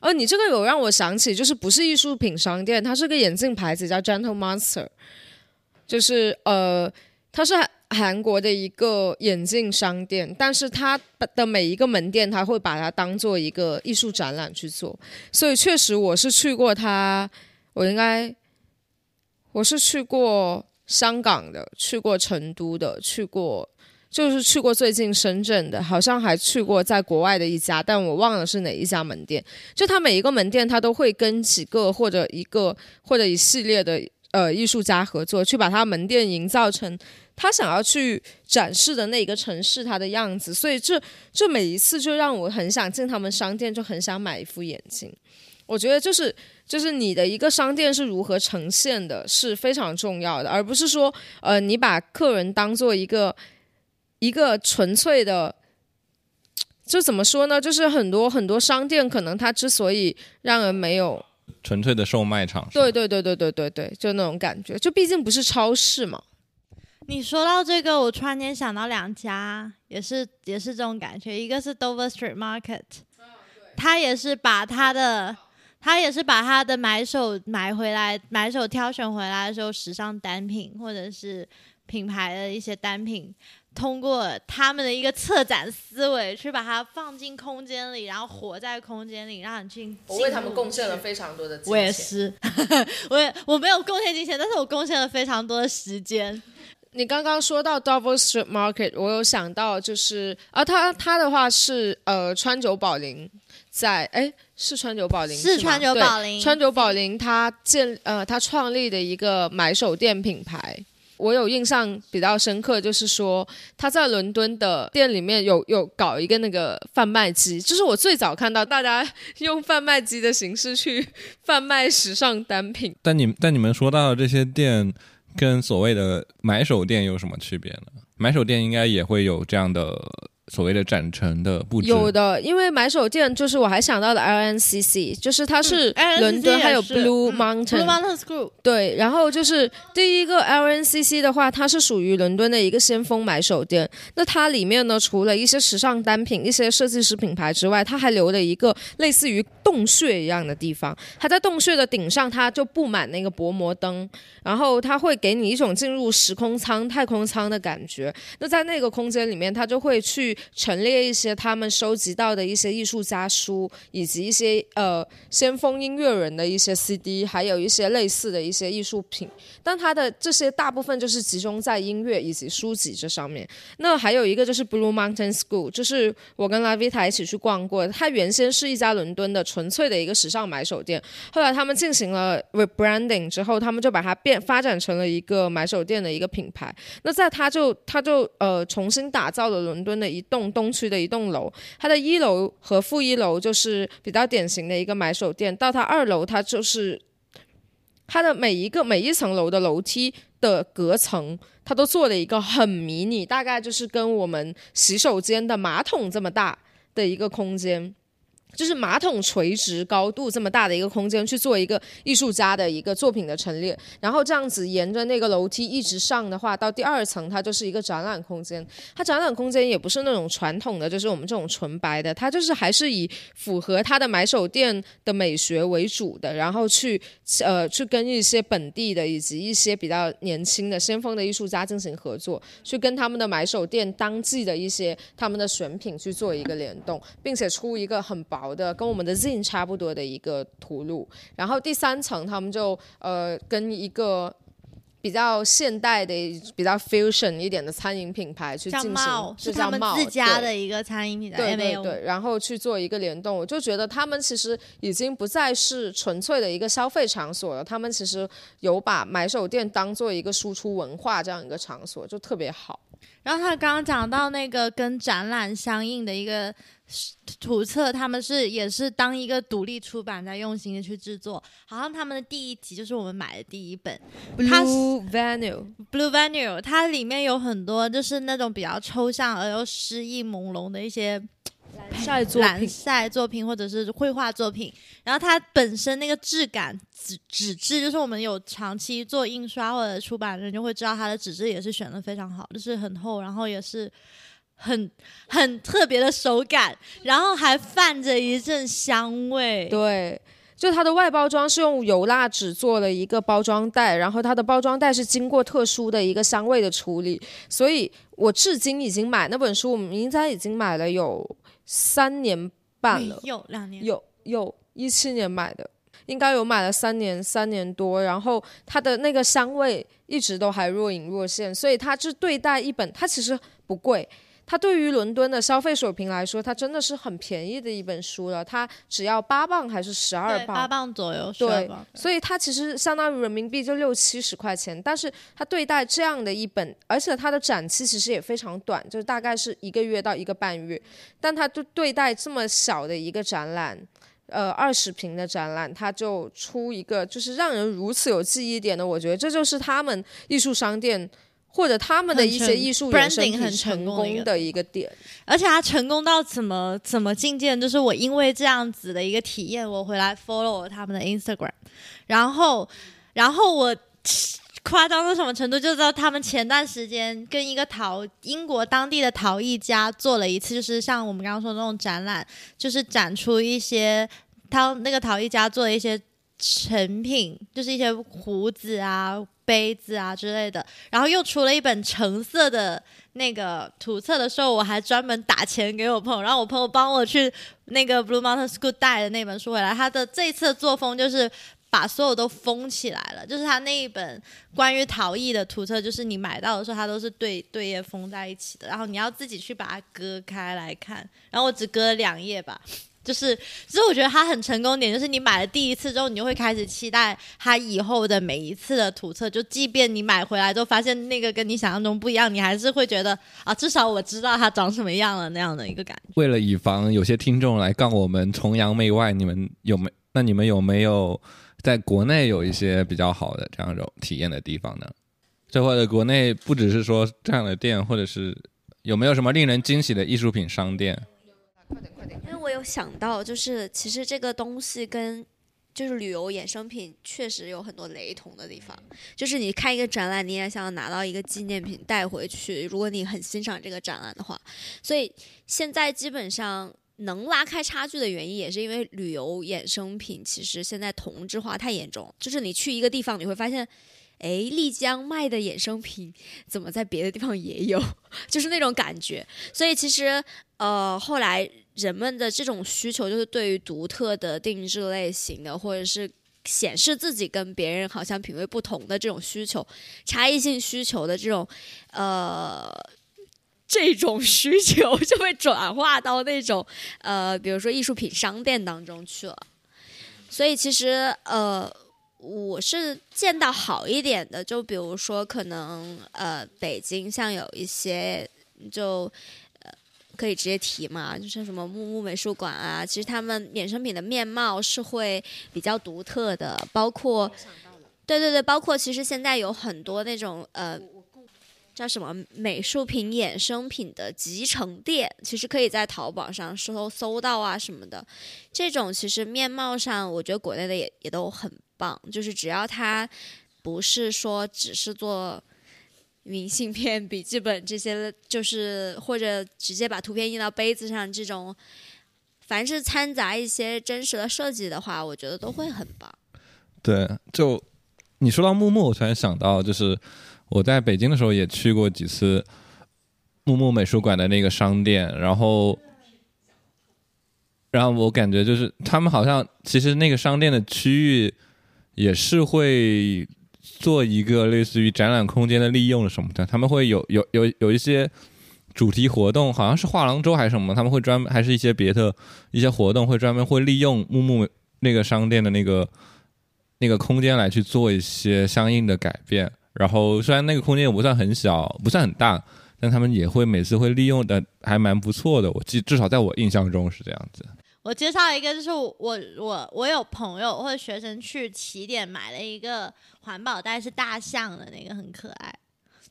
哦，你这个有让我想起，就是不是艺术品商店，它是个眼镜牌子叫 Gentle Monster，就是呃，它是韩国的一个眼镜商店，但是它的每一个门店，它会把它当做一个艺术展览去做，所以确实我是去过它，我应该我是去过香港的，去过成都的，去过。就是去过最近深圳的，好像还去过在国外的一家，但我忘了是哪一家门店。就它每一个门店，它都会跟几个或者一个或者一系列的呃艺术家合作，去把他门店营造成他想要去展示的那一个城市它的样子。所以这这每一次就让我很想进他们商店，就很想买一副眼镜。我觉得就是就是你的一个商店是如何呈现的，是非常重要的，而不是说呃你把客人当做一个一个纯粹的。就怎么说呢？就是很多很多商店，可能它之所以让人没有，纯粹的售卖场。对对对对对对对，就那种感觉。就毕竟不是超市嘛。你说到这个，我突然间想到两家，也是也是这种感觉。一个是 Dover Street Market，他也是把他的他也是把他的买手买回来，买手挑选回来的时候，时尚单品或者是品牌的一些单品，通过他们的一个策展思维，去把它放进空间里，然后活在空间里，让你去。我为他们贡献了非常多的金钱。我也是，我也我没有贡献金钱，但是我贡献了非常多的时间。你刚刚说到 Dover Street Market，我有想到就是啊，他他的话是呃川久保玲在哎是川久保玲是川久保玲川久保玲他建呃他创立的一个买手店品牌。我有印象比较深刻，就是说他在伦敦的店里面有有搞一个那个贩卖机，就是我最早看到大家用贩卖机的形式去贩卖时尚单品。但你但你们说到的这些店，跟所谓的买手店有什么区别呢？买手店应该也会有这样的所谓的展陈的布置。有的，因为买手店就是我还想到的 LNCC，就是它是嗯伦敦还有 Blue 嗯 Mountain，、Blue Mountain School 对，然后就是第一个 LNCC 的话，它是属于伦敦的一个先锋买手店。那它里面呢，除了一些时尚单品、一些设计师品牌之外，它还留了一个类似于洞穴一样的地方。它在洞穴的顶上，它就布满那个薄膜灯，然后它会给你一种进入时空舱、太空舱的感觉。那在那个空间里面，它就会去陈列一些他们收集到的一些艺术家书，以及一些呃先锋音乐人的一些 CD，还有一些类似的一些艺术品。但它的这些大部分就是集中在音乐以及书籍这上面。那还有一个就是 Blue Mountain School，就是我跟拉维塔一起去逛过的。它原先是一家伦敦的纯粹的一个时尚买手店，后来他们进行了 rebranding 之后，他们就把它变发展成了一个买手店的一个品牌。那在它就它就呃重新打造了伦敦的一栋东区的一栋楼，它的一楼和负一楼就是比较典型的一个买手店，到它二楼它就是它的每一个每一层楼的楼梯的隔层，它都做了一个很迷你，大概就是跟我们洗手间的马桶这么大的一个空间。就是马桶垂直高度这么大的一个空间去做一个艺术家的一个作品的陈列，然后这样子沿着那个楼梯一直上的话，到第二层它就是一个展览空间。它展览空间也不是那种传统的，就是我们这种纯白的，它就是还是以符合它的买手店的美学为主的，然后去呃去跟一些本地的以及一些比较年轻的先锋的艺术家进行合作，去跟他们的买手店当季的一些他们的选品去做一个联动，并且出一个很薄的跟我们的 Zin 差不多的一个图录。然后第三层他们就呃跟一个。比较现代的、比较 fusion 一点的餐饮品牌去进行，是他们自家的一个餐饮品牌，对对对，然后去做一个联动，我就觉得他们其实已经不再是纯粹的一个消费场所了，他们其实有把买手店当做一个输出文化这样一个场所，就特别好。然后他刚刚讲到那个跟展览相应的一个图册，他们是也是当一个独立出版在用心的去制作。好像他们的第一集就是我们买的第一本 Blue Venue，Blue Venue，它里面有很多就是那种比较抽象而又诗意朦胧的一些晒作蓝品，晒作品或者是绘画作品，然后它本身那个质感纸纸质，就是我们有长期做印刷或者出版的人就会知道它的纸质也是选的非常好，就是很厚，然后也是很很特别的手感，然后还泛着一阵香味。对。就它的外包装是用油蜡纸做了一个包装袋，然后它的包装袋是经过特殊的一个香味的处理，所以我至今已经买那本书，我们应该已经买了有三年半了，有两年，有有一七年买的，应该有买了三年三年多，然后它的那个香味一直都还若隐若现，所以它是对待一本，它其实不贵。它对于伦敦的消费水平来说，它真的是很便宜的一本书了。它只要八磅还是十二磅，八磅？左右，对12磅所以它其实相当于人民币就六七十块钱，但是它对待这样的一本，而且它的展期其实也非常短，就是大概是一个月到一个半月，但它就对待这么小的一个展览。呃，二十平的展览，它就出一个就是让人如此有记忆点的，我觉得这就是他们艺术商店或者他们的一些艺术衍生 branding 很成成功的一个功的一个点。而且他成功到怎么怎么境界？就是我因为这样子的一个体验，我回来 follow 他们的 Instagram，然后然后我夸张到什么程度？就知道他们前段时间跟一个陶英国当地的陶艺家做了一次，就是像我们刚刚说的那种展览，就是展出一些他那个陶艺家做的一些成品，就是一些胡子啊、杯子啊之类的，然后又出了一本橙色的那个图册的时候，我还专门打钱给我朋友，然后我朋友帮我去那个 Blue Mountain School 带的那本书回来。他的这次的作风就是把所有都封起来了，就是他那一本关于陶艺的图册，就是你买到的时候，它都是对对页封在一起的，然后你要自己去把它割开来看。然后我只割了两页吧。就是，其实我觉得它很成功点，就是你买了第一次之后，你就会开始期待它以后的每一次的图册。就即便你买回来之后发现那个跟你想象中不一样，你还是会觉得啊，至少我知道它长什么样了那样的一个感觉。为了以防有些听众来杠我们崇洋媚外，你们有没？那你们有没有在国内有一些比较好的这样一种体验的地方呢？这或者国内不只是说这样的店，或者是有没有什么令人惊喜的艺术品商店？因为我有想到，就是其实这个东西跟就是旅游衍生品确实有很多雷同的地方。就是你看一个展览，你也想拿到一个纪念品带回去，如果你很欣赏这个展览的话，所以现在基本上。能拉开差距的原因，也是因为旅游衍生品其实现在同质化太严重。就是你去一个地方，你会发现，哎，丽江卖的衍生品怎么在别的地方也有，就是那种感觉。所以其实，呃，后来人们的这种需求，就是对于独特的定制类型的，或者是显示自己跟别人好像品味不同的这种需求，差异性需求的这种，呃。这种需求就会转化到那种呃，比如说艺术品商店当中去了。所以其实呃，我是见到好一点的，就比如说可能呃，北京像有一些就，可以直接提嘛，就像什么木木美术馆啊，其实他们衍生品的面貌是会比较独特的，包括对对对，包括其实现在有很多那种呃。叫什么美术品衍生品的集成店，其实可以在淘宝上搜搜到啊什么的。这种其实面貌上，我觉得国内的也也都很棒，就是只要它不是说只是做明信片、笔记本这些，就是或者直接把图片印到杯子上这种，凡是掺杂一些真实的设计的话，我觉得都会很棒。对，就你说到木木，我突然想到，就是我在北京的时候也去过几次木木美术馆的那个商店，然后，然后我感觉就是他们好像其实那个商店的区域也是会做一个类似于展览空间的利用什么的，他们会有有有有一些主题活动，好像是画廊周还是什么，他们会专门还是一些别的一些活动会专门会利用木木那个商店的那个。那个空间来去做一些相应的改变，然后虽然那个空间也不算很小，不算很大，但他们也会每次会利用的还蛮不错的。我记至少在我印象中是这样子。我介绍一个，就是我我我有朋友或者学生去起点买了一个环保袋，是大象的那个，很可爱。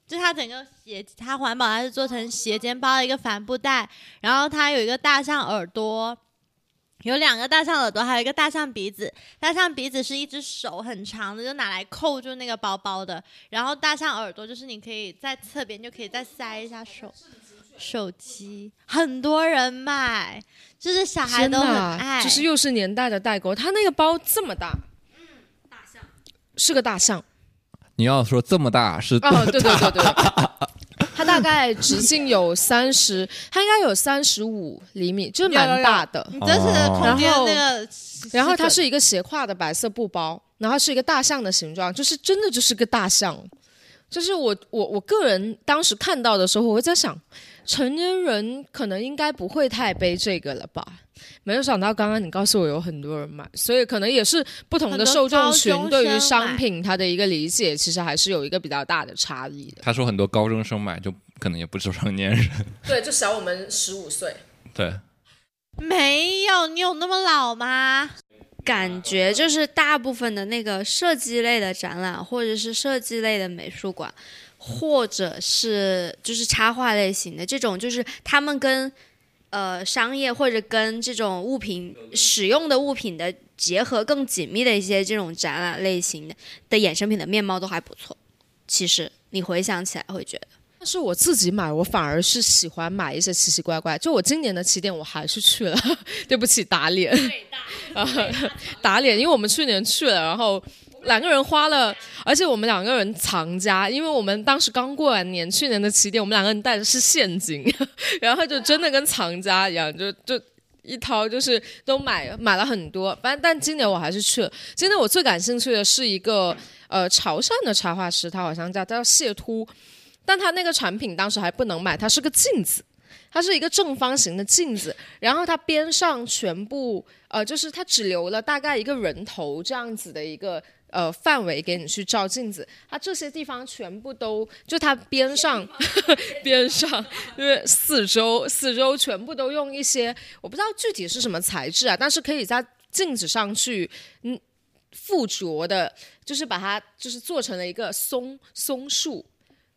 就它整个斜，它环保袋是做成斜肩包的一个帆布袋，然后它有一个大象耳朵。有两个大象耳朵，还有一个大象鼻子。大象鼻子是一只手很长的，就拿来扣住那个包包的。然后大象耳朵就是你可以在侧边就可以再塞一下手手机。很多人买，就是小孩都很爱。就是又是年代的代沟。它那个包这么大，嗯，大象是个大象。你要说这么大是？哦，对对对对。它 大概直径有三十，它应该有三十五厘米，就是蛮大的。但是然后那个，然后它是一个斜挎的白色布包，然后是一个大象的形状，就是真的就是个大象。就是我我我个人当时看到的时候，我在想，成年人可能应该不会太背这个了吧。没有想到，刚刚你告诉我有很多人买，所以可能也是不同的受众群对于商品它的一个理解，其实还是有一个比较大的差异的。他说很多高中生买，就可能也不是成年人。对，就小我们十五岁。对，没有，你有那么老吗？感觉就是大部分的那个设计类的展览，或者是设计类的美术馆，或者是就是插画类型的这种，就是他们跟。呃，商业或者跟这种物品使用的物品的结合更紧密的一些这种展览类型的的衍生品的面貌都还不错。其实你回想起来会觉得，但是我自己买，我反而是喜欢买一些奇奇怪怪。就我今年的起点，我还是去了。对不起，打脸。打脸，因为我们去年去了，然后。两个人花了，而且我们两个人藏家，因为我们当时刚过完年，去年的起点，我们两个人带的是现金，然后就真的跟藏家一样，就就一掏就是都买买了很多。反正但今年我还是去了。今年我最感兴趣的是一个呃潮汕的插画师，他好像叫他叫谢秃，但他那个产品当时还不能买，它是个镜子。它是一个正方形的镜子，然后它边上全部呃，就是它只留了大概一个人头这样子的一个呃范围给你去照镜子，它这些地方全部都就它边上 边上，因为四周四周全部都用一些我不知道具体是什么材质啊，但是可以在镜子上去嗯附着的，就是把它就是做成了一个松松树。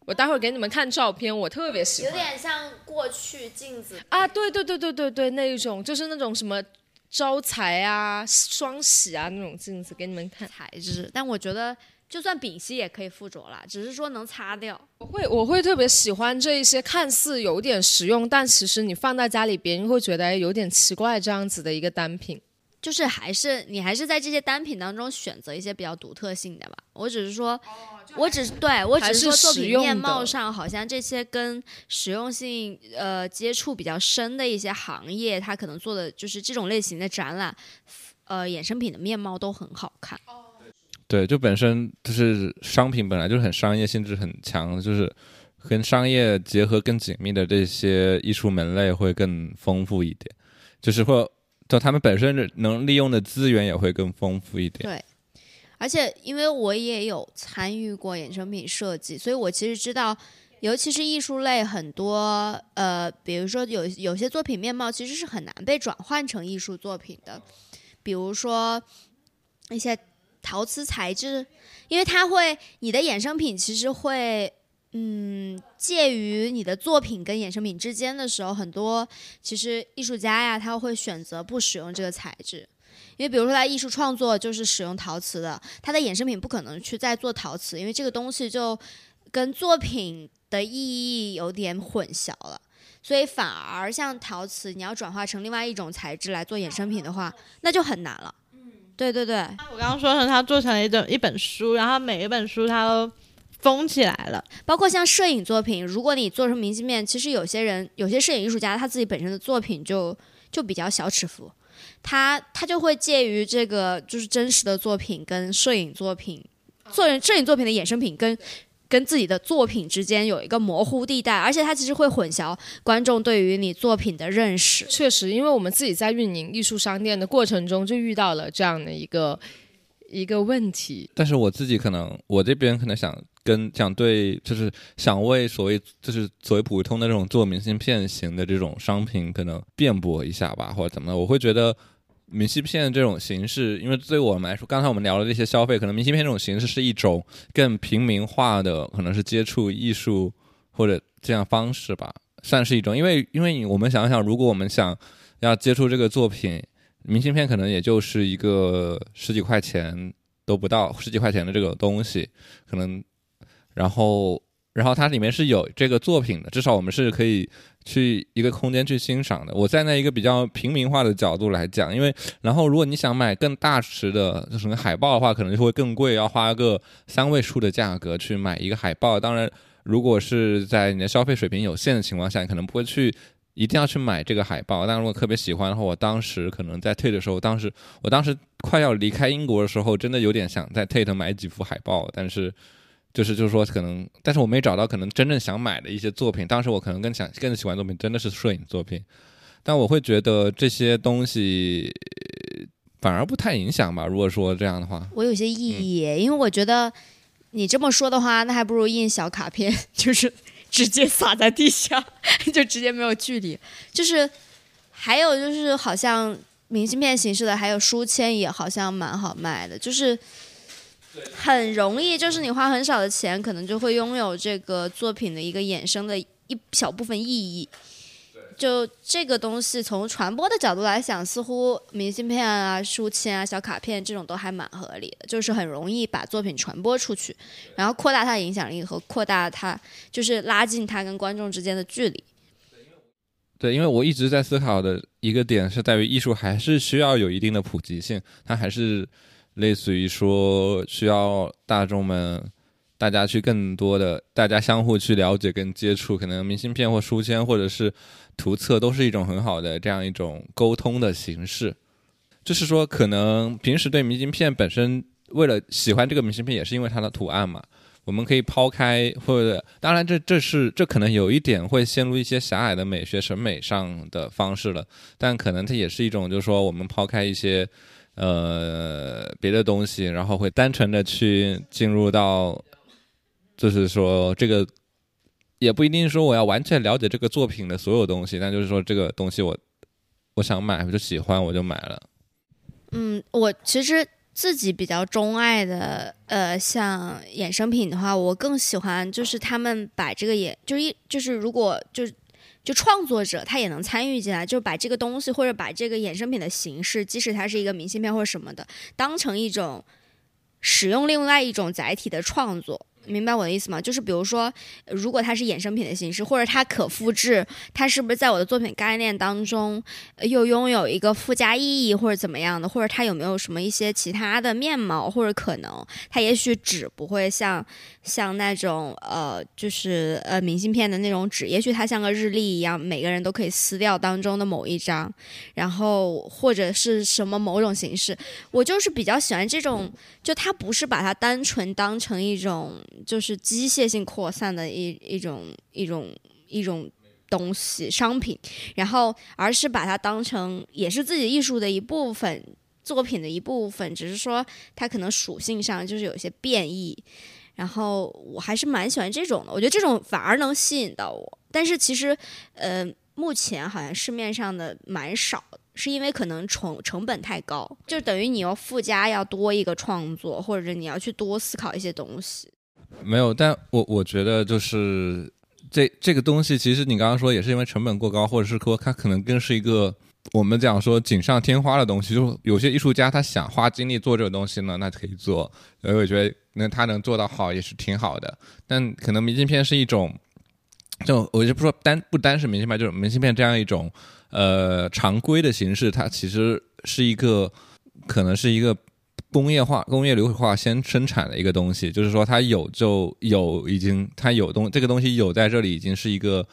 我待会儿给你们看照片，我特别喜欢，有点像过去镜子。啊，对对对对对对，那一种就是那种什么招财啊、双喜啊那种镜子，给你们看材质。但我觉得就算丙烯也可以附着啦，只是说能擦掉。我会我会特别喜欢这一些看似有点实用，但其实你放在家里，别人会觉得有点奇怪这样子的一个单品。就是还是你还是在这些单品当中选择一些比较独特性的吧。我只是说，我只是对我只是说作品面貌上好像这些跟实用性呃接触比较深的一些行业，它可能做的就是这种类型的展览，呃衍生品的面貌都很好看。对，就本身就是商品本来就是很商业性质很强，就是跟商业结合更紧密的这些艺术门类会更丰富一点，就是或。就他们本身能利用的资源也会更丰富一点。对，而且因为我也有参与过衍生品设计，所以我其实知道，尤其是艺术类很多，呃，比如说有有些作品面貌其实是很难被转换成艺术作品的，比如说一些陶瓷材质，因为它会，你的衍生品其实会。嗯，介于你的作品跟衍生品之间的时候，很多其实艺术家呀，他会选择不使用这个材质。因为比如说他艺术创作就是使用陶瓷的，他的衍生品不可能去再做陶瓷，因为这个东西就跟作品的意义有点混淆了。所以反而像陶瓷，你要转化成另外一种材质来做衍生品的话，那就很难了。对对对，我刚刚说成他做成了一种一本书，然后每一本书它都封起来了。包括像摄影作品，如果你做成明信片，其实有些人有些摄影艺术家他自己本身的作品就就比较小尺幅，他他就会介于这个就是真实的作品跟摄影作品，作摄影作品的衍生品跟。跟自己的作品之间有一个模糊地带，而且它其实会混淆观众对于你作品的认识。确实，因为我们自己在运营艺术商店的过程中，就遇到了这样的一个一个问题。但是我自己可能，我这边可能想跟想对，就是想为所谓就是所谓普通的这种做明信片型的这种商品，可能辩驳一下吧，或者怎么的。我会觉得。明信片这种形式，因为对我们来说，刚才我们聊的这些消费，可能明信片这种形式是一种更平民化的，可能是接触艺术或者这样方式吧，算是一种。因为，因为我们想想，如果我们想要接触这个作品，明信片可能也就是一个十几块钱都不到，十几块钱的这个东西，可能，然后，然后它里面是有这个作品的，至少我们是可以。去一个空间去欣赏的。我站在一个比较平民化的角度来讲，因为然后如果你想买更大尺的，就是海报的话，可能就会更贵，要花个三位数的价格去买一个海报。当然，如果是在你的消费水平有限的情况下，你可能不会去一定要去买这个海报。但如果特别喜欢的话，我当时可能在 Tate 的时候，当时我当时快要离开英国的时候，真的有点想在 Tate 买几幅海报，但是。就是就是说，可能，但是我没找到可能真正想买的一些作品。当时我可能更想、更喜欢作品，真的是摄影作品。但我会觉得这些东西反而不太影响吧。如果说这样的话，我有些异议，因为我觉得你这么说的话，那还不如印小卡片，就是直接撒在地下，就直接没有距离。就是还有就是，好像明信片形式的，还有书签也好像蛮好卖的，就是。很容易，就是你花很少的钱，可能就会拥有这个作品的一个衍生的一小部分意义。就这个东西，从传播的角度来讲，似乎明信片啊、书签啊、小卡片这种都还蛮合理的，就是很容易把作品传播出去，然后扩大它的影响力和扩大它，就是拉近它跟观众之间的距离。对，因为我一直在思考的一个点是在于，艺术还是需要有一定的普及性，它还是。类似于说，需要大众们，大家去更多的，大家相互去了解跟接触，可能明信片或书签或者是图册，都是一种很好的这样一种沟通的形式。就是说，可能平时对明信片本身，为了喜欢这个明信片，也是因为它的图案嘛。我们可以抛开，或者当然，这这是这可能有一点会陷入一些狭隘的美学审美上的方式了，但可能它也是一种，就是说，我们抛开一些。呃，别的东西，然后会单纯的去进入到，就是说这个也不一定说我要完全了解这个作品的所有东西，但就是说这个东西我我想买，我就喜欢，我就买了。嗯，我其实自己比较钟爱的，呃，像衍生品的话，我更喜欢就是他们把这个也就一就是如果就。就创作者他也能参与进来，就把这个东西或者把这个衍生品的形式，即使它是一个明信片或者什么的，当成一种使用另外一种载体的创作。明白我的意思吗？就是比如说，如果它是衍生品的形式，或者它可复制，它是不是在我的作品概念当中又拥有一个附加意义，或者怎么样的？或者它有没有什么一些其他的面貌或者可能？它也许纸不会像像那种呃，就是呃明信片的那种纸，也许它像个日历一样，每个人都可以撕掉当中的某一张，然后或者是什么某种形式。我就是比较喜欢这种，就它不是把它单纯当成一种。就是机械性扩散的一一种一种一种东西商品，然后而是把它当成也是自己艺术的一部分作品的一部分，只是说它可能属性上就是有些变异，然后我还是蛮喜欢这种的，我觉得这种反而能吸引到我，但是其实呃目前好像市面上的蛮少，是因为可能成成本太高，就等于你要附加要多一个创作，或者你要去多思考一些东西。没有，但我我觉得就是这这个东西，其实你刚刚说也是因为成本过高，或者是说它可能更是一个我们讲说锦上添花的东西。就有些艺术家他想花精力做这个东西呢，那可以做。而我觉得那他能做到好也是挺好的。但可能明信片是一种，就我就不说单不单是明信片，就是明信片这样一种呃常规的形式，它其实是一个可能是一个。工业化、工业流水化先生产的一个东西，就是说它有就有，已经它有东这个东西有在这里，已经是一个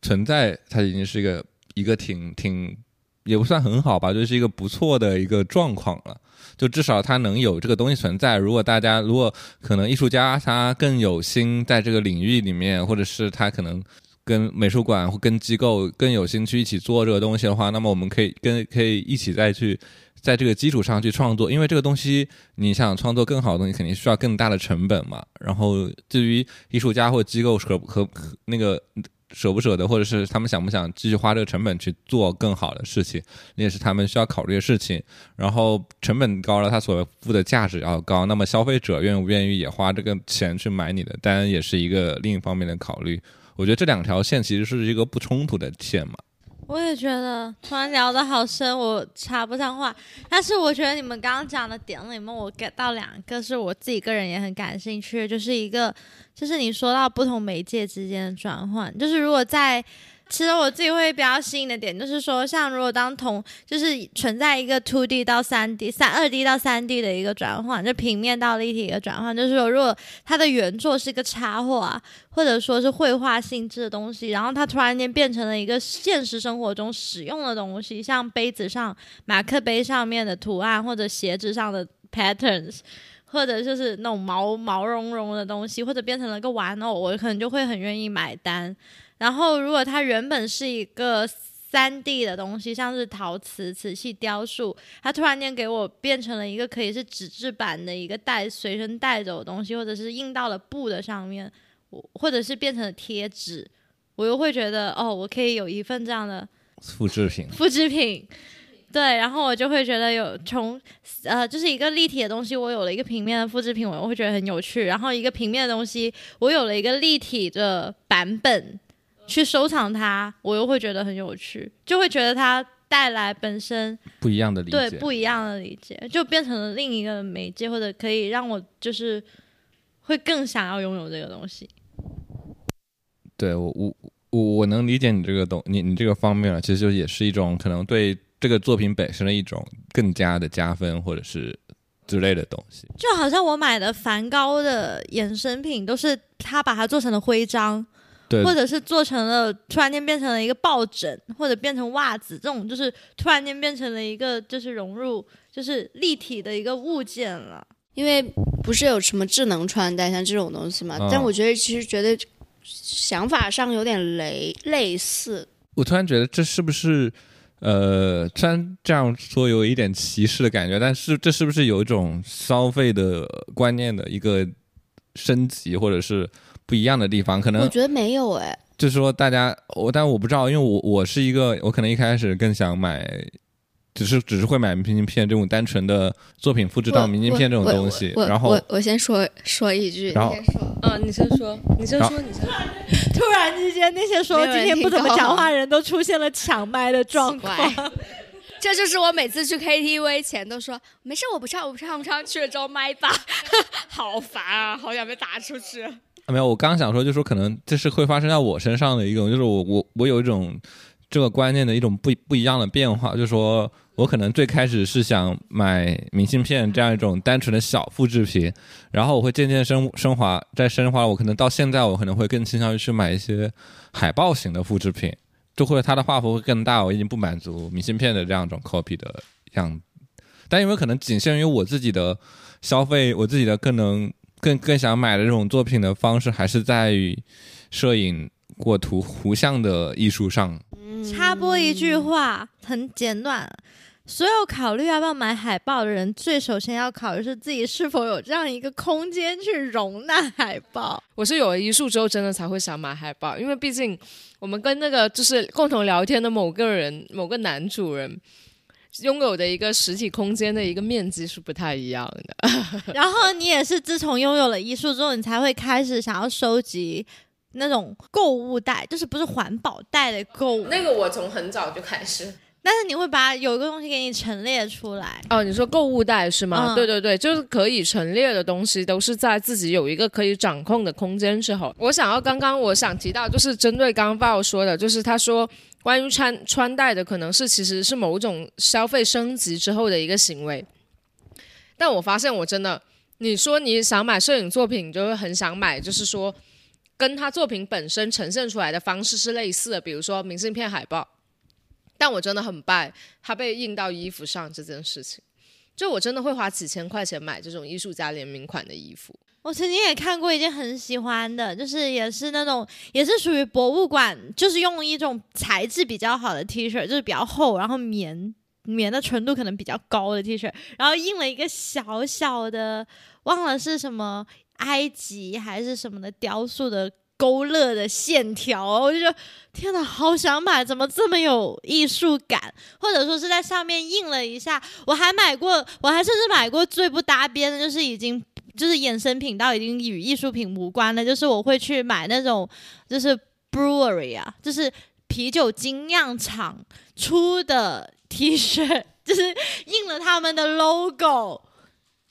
存在，它已经是一个一个挺挺也不算很好吧，就是一个不错的一个状况了。就至少它能有这个东西存在。如果大家如果可能艺术家他更有心在这个领域里面，或者是他可能跟美术馆或跟机构更有兴趣一起做这个东西的话，那么我们可以跟可以一起再去。在这个基础上去创作，因为这个东西你想创作更好的东西，肯定需要更大的成本嘛。然后至于艺术家或机构舍和那个舍不舍得，或者是他们想不想继续花这个成本去做更好的事情，那也是他们需要考虑的事情。然后成本高了，他所付的价值要高，那么消费者愿不愿意也花这个钱去买你的单，也是一个另一方面的考虑。我觉得这两条线其实是一个不冲突的线嘛。我也觉得突然聊得好深，我插不上话。但是我觉得你们刚刚讲的点里面，我 get 到两个是我自己个人也很感兴趣，就是一个就是你说到不同媒介之间的转换，就是如果在。其实我自己会比较吸引的点，就是说，像如果当同就是存在一个 two D 到三 D、三二 D 到三 D 的一个转换，就平面到立体的转换，就是说，如果它的原作是一个插画，或者说是绘画性质的东西，然后它突然间变成了一个现实生活中使用的东西，像杯子上、马克杯上面的图案，或者鞋子上的 patterns，或者就是那种毛毛茸茸的东西，或者变成了个玩偶，我可能就会很愿意买单。然后，如果它原本是一个三 D 的东西，像是陶瓷、瓷器、雕塑，它突然间给我变成了一个可以是纸质版的一个带随身带走的东西，或者是印到了布的上面，我或者是变成了贴纸，我又会觉得哦，我可以有一份这样的复制品。复制品，对，然后我就会觉得有从呃，就是一个立体的东西，我有了一个平面的复制品，我会觉得很有趣。然后一个平面的东西，我有了一个立体的版本。去收藏它，我又会觉得很有趣，就会觉得它带来本身不一样的理解，对不一样的理解，就变成了另一个媒介，或者可以让我就是会更想要拥有这个东西。对我，我我我能理解你这个东，你你这个方面了，其实就也是一种可能对这个作品本身的一种更加的加分，或者是之类的东西。就好像我买的梵高的衍生品，都是他把它做成了徽章。或者是做成了，突然间变成了一个抱枕，或者变成袜子，这种就是突然间变成了一个，就是融入，就是立体的一个物件了。因为不是有什么智能穿戴像这种东西嘛？但我觉得其实觉得想法上有点雷类似。我突然觉得这是不是呃，虽然这样说有一点歧视的感觉，但是这是不是有一种消费的观念的一个升级，或者是？不一样的地方，可能我觉得没有哎，就是说大家我，但我不知道，因为我我是一个，我可能一开始更想买，只是只是会买明信片这种单纯的作品复制到明信片这种东西。然后我我先说说一句，然后嗯，你先说，你先说，你先。突然之间，那些说今天不怎么讲话人都出现了抢麦的状况。这就是我每次去 KTV 前都说没事，我不唱，我不唱，不唱，去了之后麦霸，好烦啊，好想被打出去。没有，我刚想说，就是说可能这是会发生在我身上的一种，就是我我我有一种这个观念的一种不不一样的变化，就是说我可能最开始是想买明信片这样一种单纯的小复制品，然后我会渐渐升升华，在升华，我可能到现在我可能会更倾向于去买一些海报型的复制品，就会它的画幅会更大，我已经不满足明信片的这样一种 copy 的样，但因为可能仅限于我自己的消费，我自己的更能。更更想买的这种作品的方式，还是在于摄影过图图像的艺术上。插播一句话，很简短：所有考虑要不要买海报的人，最首先要考虑是自己是否有这样一个空间去容纳海报。我是有了一束之后，真的才会想买海报，因为毕竟我们跟那个就是共同聊天的某个人、某个男主人。拥有的一个实体空间的一个面积是不太一样的。然后你也是自从拥有了艺术之后，你才会开始想要收集那种购物袋，就是不是环保袋的购物，那个我从很早就开始。但是你会把有一个东西给你陈列出来。哦，你说购物袋是吗？嗯对对对，就是可以陈列的东西，都是在自己有一个可以掌控的空间之后。我想要刚刚我想提到，就是针对刚刚鲍说的，就是他说关于穿穿戴的，可能是其实是某种消费升级之后的一个行为。但我发现我真的，你说你想买摄影作品，你就会很想买，就是说跟他作品本身呈现出来的方式是类似的，比如说明信片、海报。但我真的很拜它被印到衣服上这件事情，就我真的会花几千块钱买这种艺术家联名款的衣服。我曾经也看过一件很喜欢的，就是也是那种也是属于博物馆，就是用一种材质比较好的 T 恤，就是比较厚，然后棉棉的纯度可能比较高的 T 恤，然后印了一个小小的，忘了是什么埃及还是什么的雕塑的勾勒的线条，我就觉得天哪，好想买，怎么这么有艺术感？或者说是在上面印了一下，我还买过，我还甚至买过最不搭边的，就是已经就是衍生品到已经与艺术品无关了，就是我会去买那种就是 brewery 啊，就是啤酒精酿厂出的 T 恤，就是印了他们的 logo，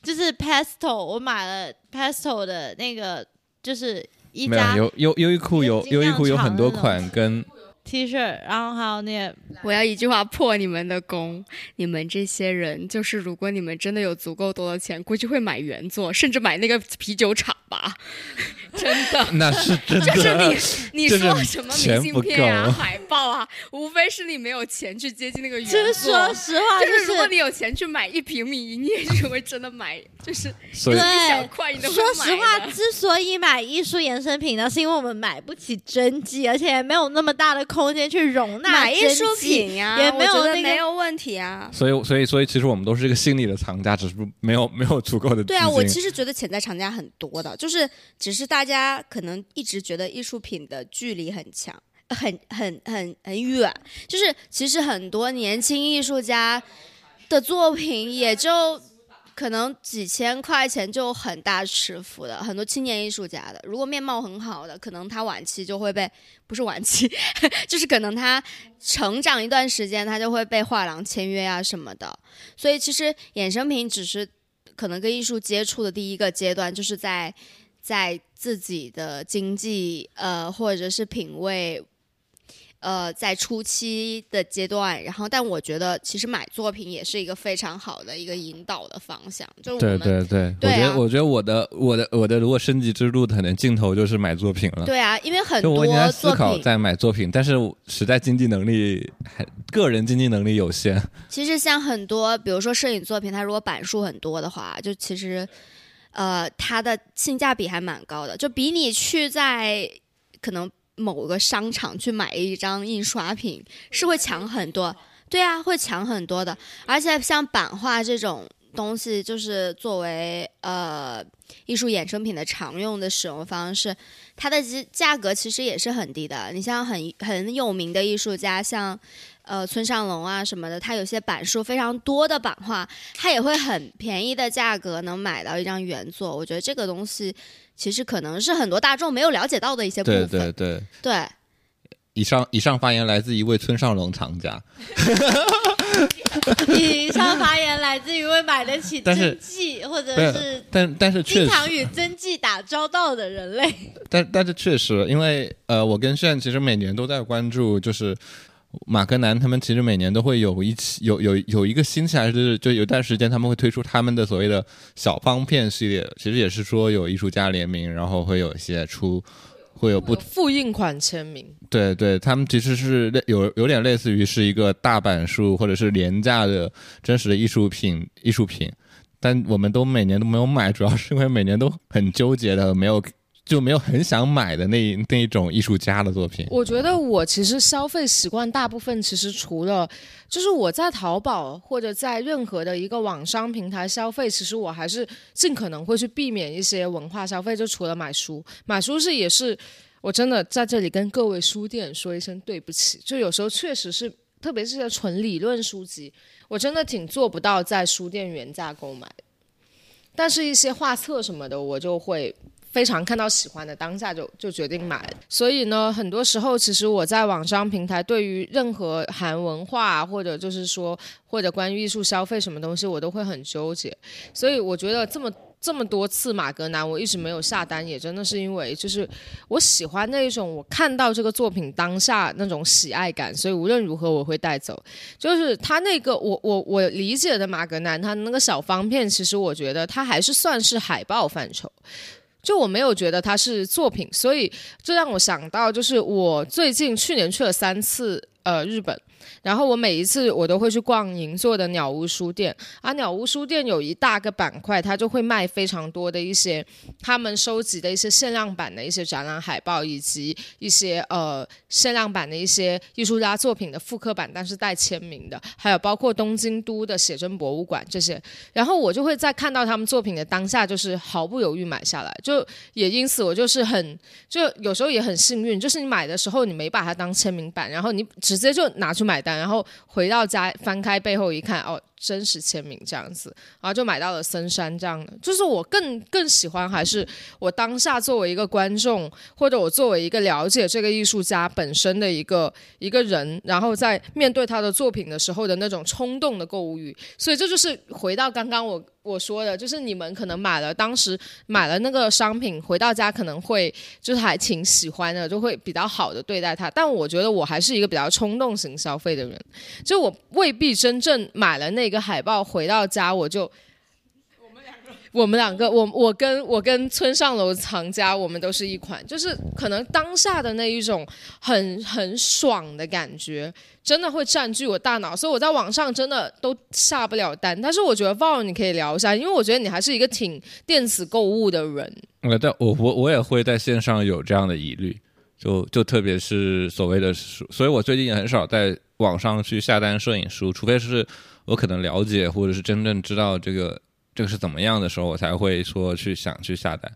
就是 Pesto，我买了 Pesto 的那个就是一没有家优优优衣库有优衣库有很多款跟 T 恤，然后还有那个我要一句话破你们的功，你们这些人就是，如果你们真的有足够多的钱，估计会买原作，甚至买那个啤酒厂。吧。真的，那是真的 就是。你你说什么明信片啊、海报啊，无非是你没有钱去接近那个原就是作。说实话，就是如果你有钱去买一平米，你也是会真的买，就是所一对小块你都会说实话，之所以买艺术衍生品呢，是因为我们买不起真迹，而且也没有那么大的空间去容纳买艺术品呀、也没有那个没有问题啊。所以所以所以其实我们都是一个心理的藏家，只是没有没有足够的资金。对啊，我其实觉得潜在藏家很多的，就是只是大家可能一直觉得艺术品的距离很强。很很很很远，就是其实很多年轻艺术家的作品也就可能几千块钱就很大尺幅的，很多青年艺术家的，如果面貌很好的，可能他晚期就会被不是晚期，就是可能他成长一段时间，他就会被画廊签约啊什么的。所以其实衍生品只是可能跟艺术接触的第一个阶段，就是在在自己的经济呃或者是品味。呃，在初期的阶段，然后，但我觉得其实买作品也是一个非常好的一个引导的方向。就我对们对对，对啊我觉得我觉得我的我的我的如果升级之路，可能尽头就是买作品了。对啊，因为很多思考在买作品，但是我实在经济能力还个人经济能力有限。其实像很多，比如说摄影作品，它如果版数很多的话，就其实，呃，它的性价比还蛮高的，就比你去在可能某个商场去买一张印刷品是会强很多。对啊，会强很多的。而且像版画这种东西，就是作为呃艺术衍生品的常用的使用方式，它的价价格其实也是很低的。你像很很有名的艺术家，像呃村上隆啊什么的，他有些版数非常多的版画，他也会很便宜的价格能买到一张原作。我觉得这个东西其实可能是很多大众没有了解到的一些部分。对对，对以上以上发言来自一位村上隆藏家，以上发言来自一位买得起真迹或者是但但是，经常与真迹打交道的人类。但但是确实，因为呃，我跟炫其实每年都在关注，就是马格南他们其实每年都会有一期有有有一个新起来，就是就有一段时间他们会推出他们的所谓的小方片系列，其实也是说有艺术家联名，然后会有一些出。会有不复印款签名，对对，他们其实是类有有点类似于是一个大版数或者是廉价的真实的艺术品艺术品，但我们都每年都没有买，主要是因为每年都很纠结的，没有就没有很想买的那那一种艺术家的作品。我觉得我其实消费习惯大部分其实除了就是我在淘宝或者在任何的一个网商平台消费，其实我还是尽可能会去避免一些文化消费，就除了买书，买书是也是我真的在这里跟各位书店说一声对不起，就有时候确实是特别是些纯理论书籍，我真的挺做不到在书店原价购买。但是，一些画册什么的，我就会非常看到喜欢的，当下就就决定买。所以呢，很多时候其实我在网商平台，对于任何韩文化或者就是说或者关于艺术消费什么东西，我都会很纠结。所以我觉得这么。这么多次马格南，我一直没有下单，也真的是因为就是我喜欢那一种我看到这个作品当下那种喜爱感，所以无论如何我会带走。就是他那个我我我理解的马格南，他那个小方片，其实我觉得它还是算是海报范畴，就我没有觉得它是作品，所以这让我想到，就是我最近去年去了三次呃日本。然后我每一次我都会去逛银座的鸟屋书店，啊，鸟屋书店有一大个板块，它就会卖非常多的一些他们收集的一些限量版的一些展览海报，以及一些呃限量版的一些艺术家作品的复刻版，但是带签名的，还有包括东京都的写真博物馆这些。然后我就会在看到他们作品的当下，就是毫不犹豫买下来，就也因此我就是很就有时候也很幸运，就是你买的时候你没把它当签名版，然后你直接就拿去买单。然后回到家，翻开背后一看，哦。真实签名这样子，然后就买到了森山这样的。就是我更更喜欢，还是我当下作为一个观众，或者我作为一个了解这个艺术家本身的一个一个人，然后在面对他的作品的时候的那种冲动的购物欲。所以这就是回到刚刚我我说的，就是你们可能买了当时买了那个商品，回到家可能会就是还挺喜欢的，就会比较好的对待它。但我觉得我还是一个比较冲动型消费的人，就我未必真正买了那。个海报回到家，我就，我们两个，我我跟我跟村上楼藏家，我们都是一款，就是可能当下的那一种很很爽的感觉，真的会占据我大脑，所以我在网上真的都下不了单。但是我觉得 Val 你可以聊一下，因为我觉得你还是一个挺电子购物的人。我在我我我也会在线上有这样的疑虑，就就特别是所谓的书，所以我最近也很少在网上去下单摄影书，除非是。我可能了解，或者是真正知道这个这个是怎么样的时候，我才会说去想去下单。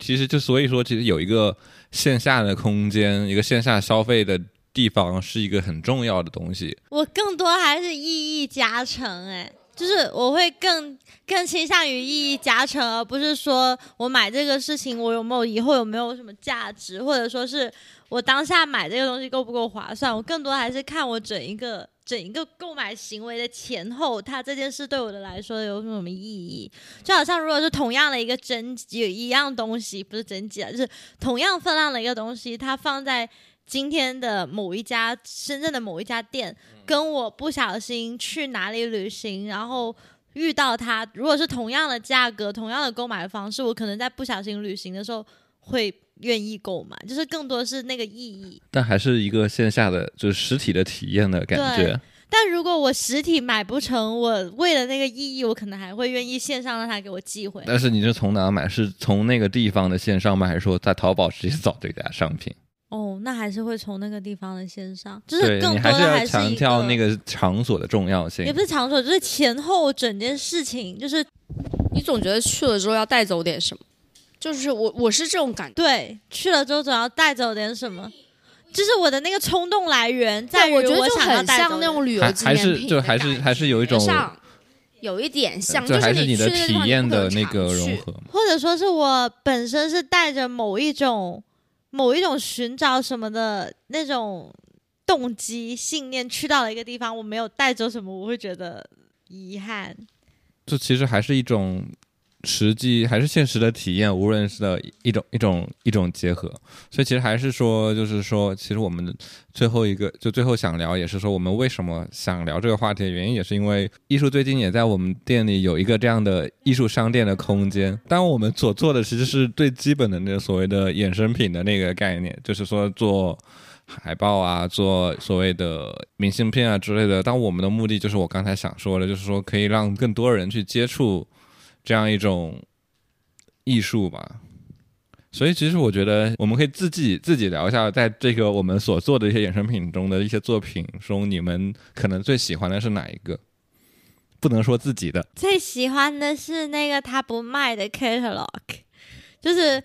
其实就所以说，其实有一个线下的空间，一个线下消费的地方，是一个很重要的东西。我更多还是意义加成，哎，就是我会更更倾向于意义加成，而不是说我买这个事情我有没有以后有没有什么价值，或者说是我当下买这个东西够不够划算。我更多还是看我整一个。整一个购买行为的前后，它这件事对我的来说有什么意义？就好像如果是同样的一个真有一样东西，不是真迹啊，就是同样分量的一个东西，它放在今天的某一家深圳的某一家店，跟我不小心去哪里旅行，然后遇到它，如果是同样的价格、同样的购买方式，我可能在不小心旅行的时候会。愿意购买，就是更多是那个意义，但还是一个线下的，就是实体的体验的感觉。但如果我实体买不成，我为了那个意义，我可能还会愿意线上让他给我寄回。但是你是从哪买？是从那个地方的线上买，还是说在淘宝直接找这家商品？哦，那还是会从那个地方的线上，就是更多还是要强调那个场所的重要性。也不是场所，就是前后整件事情，就是你总觉得去了之后要带走点什么。就是我，我是这种感觉。对，去了之后总要带走点什么，就是我的那个冲动来源在于我觉得就很像那种旅游纪念品，还是就还是还是有一种有一点像，就是你的体验的那个融合，或者说是我本身是带着某一种某一种寻找什么的那种动机信念去到了一个地方，我没有带走什么，我会觉得遗憾。这其实还是一种。实际还是现实的体验，无论是的一种一种一种结合，所以其实还是说，就是说，其实我们最后一个就最后想聊，也是说我们为什么想聊这个话题的原因，也是因为艺术最近也在我们店里有一个这样的艺术商店的空间。当我们所做的其实是最基本的那个所谓的衍生品的那个概念，就是说做海报啊，做所谓的明信片啊之类的。当我们的目的就是我刚才想说的，就是说可以让更多人去接触。这样一种艺术吧，所以其实我觉得我们可以自己自己聊一下，在这个我们所做的一些衍生品中的一些作品中，你们可能最喜欢的是哪一个？不能说自己的，最喜欢的是那个他不卖的 catalog，就是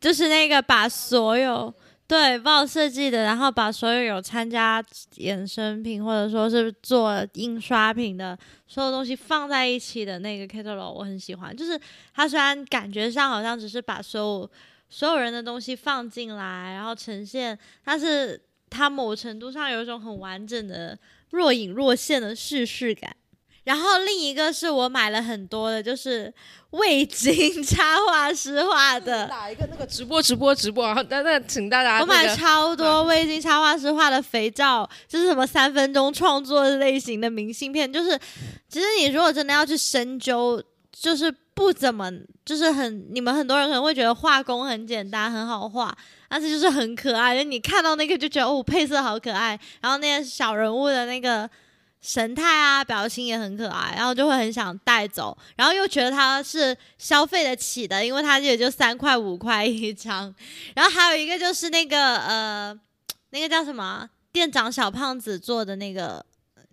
就是那个把所有对，帮我设计的，然后把所有有参加衍生品或者说是做印刷品的所有东西放在一起的那个 catalog，我很喜欢。就是它虽然感觉上好像只是把所有所有人的东西放进来，然后呈现，但是它某程度上有一种很完整的若隐若现的叙事感。然后另一个是我买了很多的，就是味精插画师画的。打一个那个直播直播直播，然后那那请大家、我买超多味精插画师画的肥皂，就是什么三分钟创作类型的明信片。就是其实你如果真的要去深究，就是不怎么，就是很你们很多人可能会觉得画工很简单，很好画，但是就是很可爱。就你看到那个就觉得哦，配色好可爱，然后那些小人物的那个。神态啊，表情也很可爱，然后就会很想带走，然后又觉得它是消费得起的，因为它也就三块五块一张。然后还有一个就是那个呃，那个叫什么店长小胖子做的那个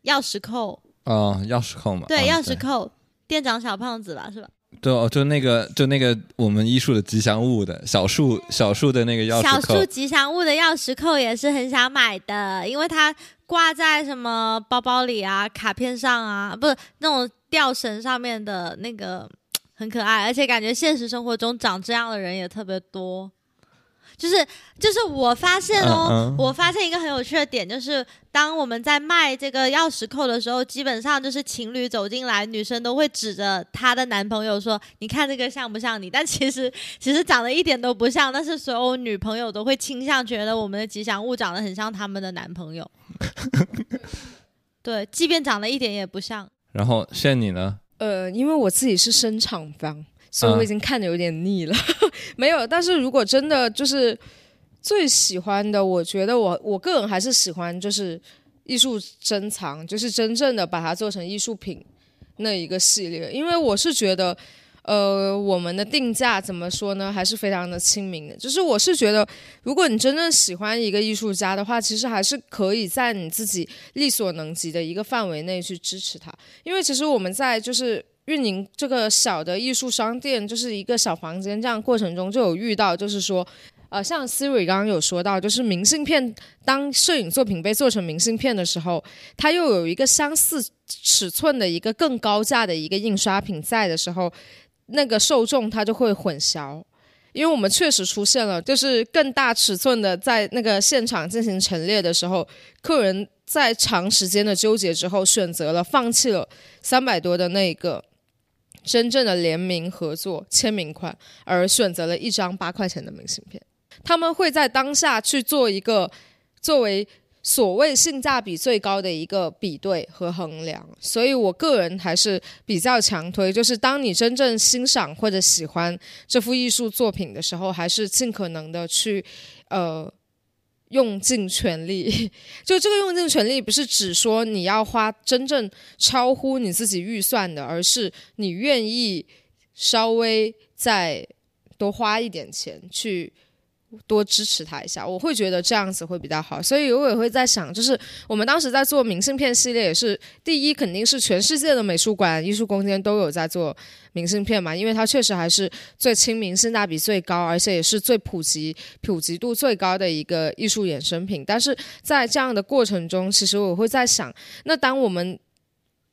钥匙扣嗯，钥匙扣嘛，对，啊钥匙扣，店长小胖子吧，是吧？对哦，就那个就那个我们医术的吉祥物的小树小树的那个钥匙扣小树，吉祥物的钥匙扣也是很想买的，因为它挂在什么包包里啊、卡片上啊，不是那种吊绳上面的那个很可爱，而且感觉现实生活中长这样的人也特别多。就是就是我发现哦，嗯嗯我发现一个很有趣的点，就是当我们在卖这个钥匙扣的时候，基本上就是情侣走进来，女生都会指着她的男朋友说：“你看这个像不像你？”但其实其实长得一点都不像，但是所有女朋友都会倾向觉得我们的吉祥物长得很像他们的男朋友。对，即便长得一点也不像。然后现你呢？呃，因为我自己是生产方，所以我已经看的有点腻了。没有，但是如果真的就是最喜欢的，我觉得我我个人还是喜欢就是艺术珍藏，就是真正的把它做成艺术品那一个系列，因为我是觉得。呃，我们的定价怎么说呢？还是非常的亲民的。就是我是觉得，如果你真正喜欢一个艺术家的话，其实还是可以在你自己力所能及的一个范围内去支持他。因为其实我们在就是运营这个小的艺术商店，就是一个小房间这样过程中，就有遇到，就是说，呃，像 Siri 刚刚有说到，就是明信片，当摄影作品被做成明信片的时候，它又有一个相似尺寸的一个更高价的一个印刷品在的时候，那个受众它就会混淆。因为我们确实出现了，就是更大尺寸的，在那个现场进行陈列的时候，客人在长时间的纠结之后，选择了放弃了三百多的那个真正的联名合作签名款，而选择了一张八块钱的明信片。他们会在当下去做一个作为所谓性价比最高的一个比对和衡量，所以我个人还是比较强推，就是当你真正欣赏或者喜欢这幅艺术作品的时候，还是尽可能的去呃用尽全力。就这个用尽全力，不是只说你要花真正超乎你自己预算的，而是你愿意稍微再多花一点钱去。多支持他一下，我会觉得这样子会比较好，所以我也会在想，就是我们当时在做明信片系列，也是第一肯定是全世界的美术馆、艺术空间都有在做明信片嘛，因为它确实还是最亲民、性价比最高，而且也是最普及、普及度最高的一个艺术衍生品。但是在这样的过程中，其实我会在想，那当我们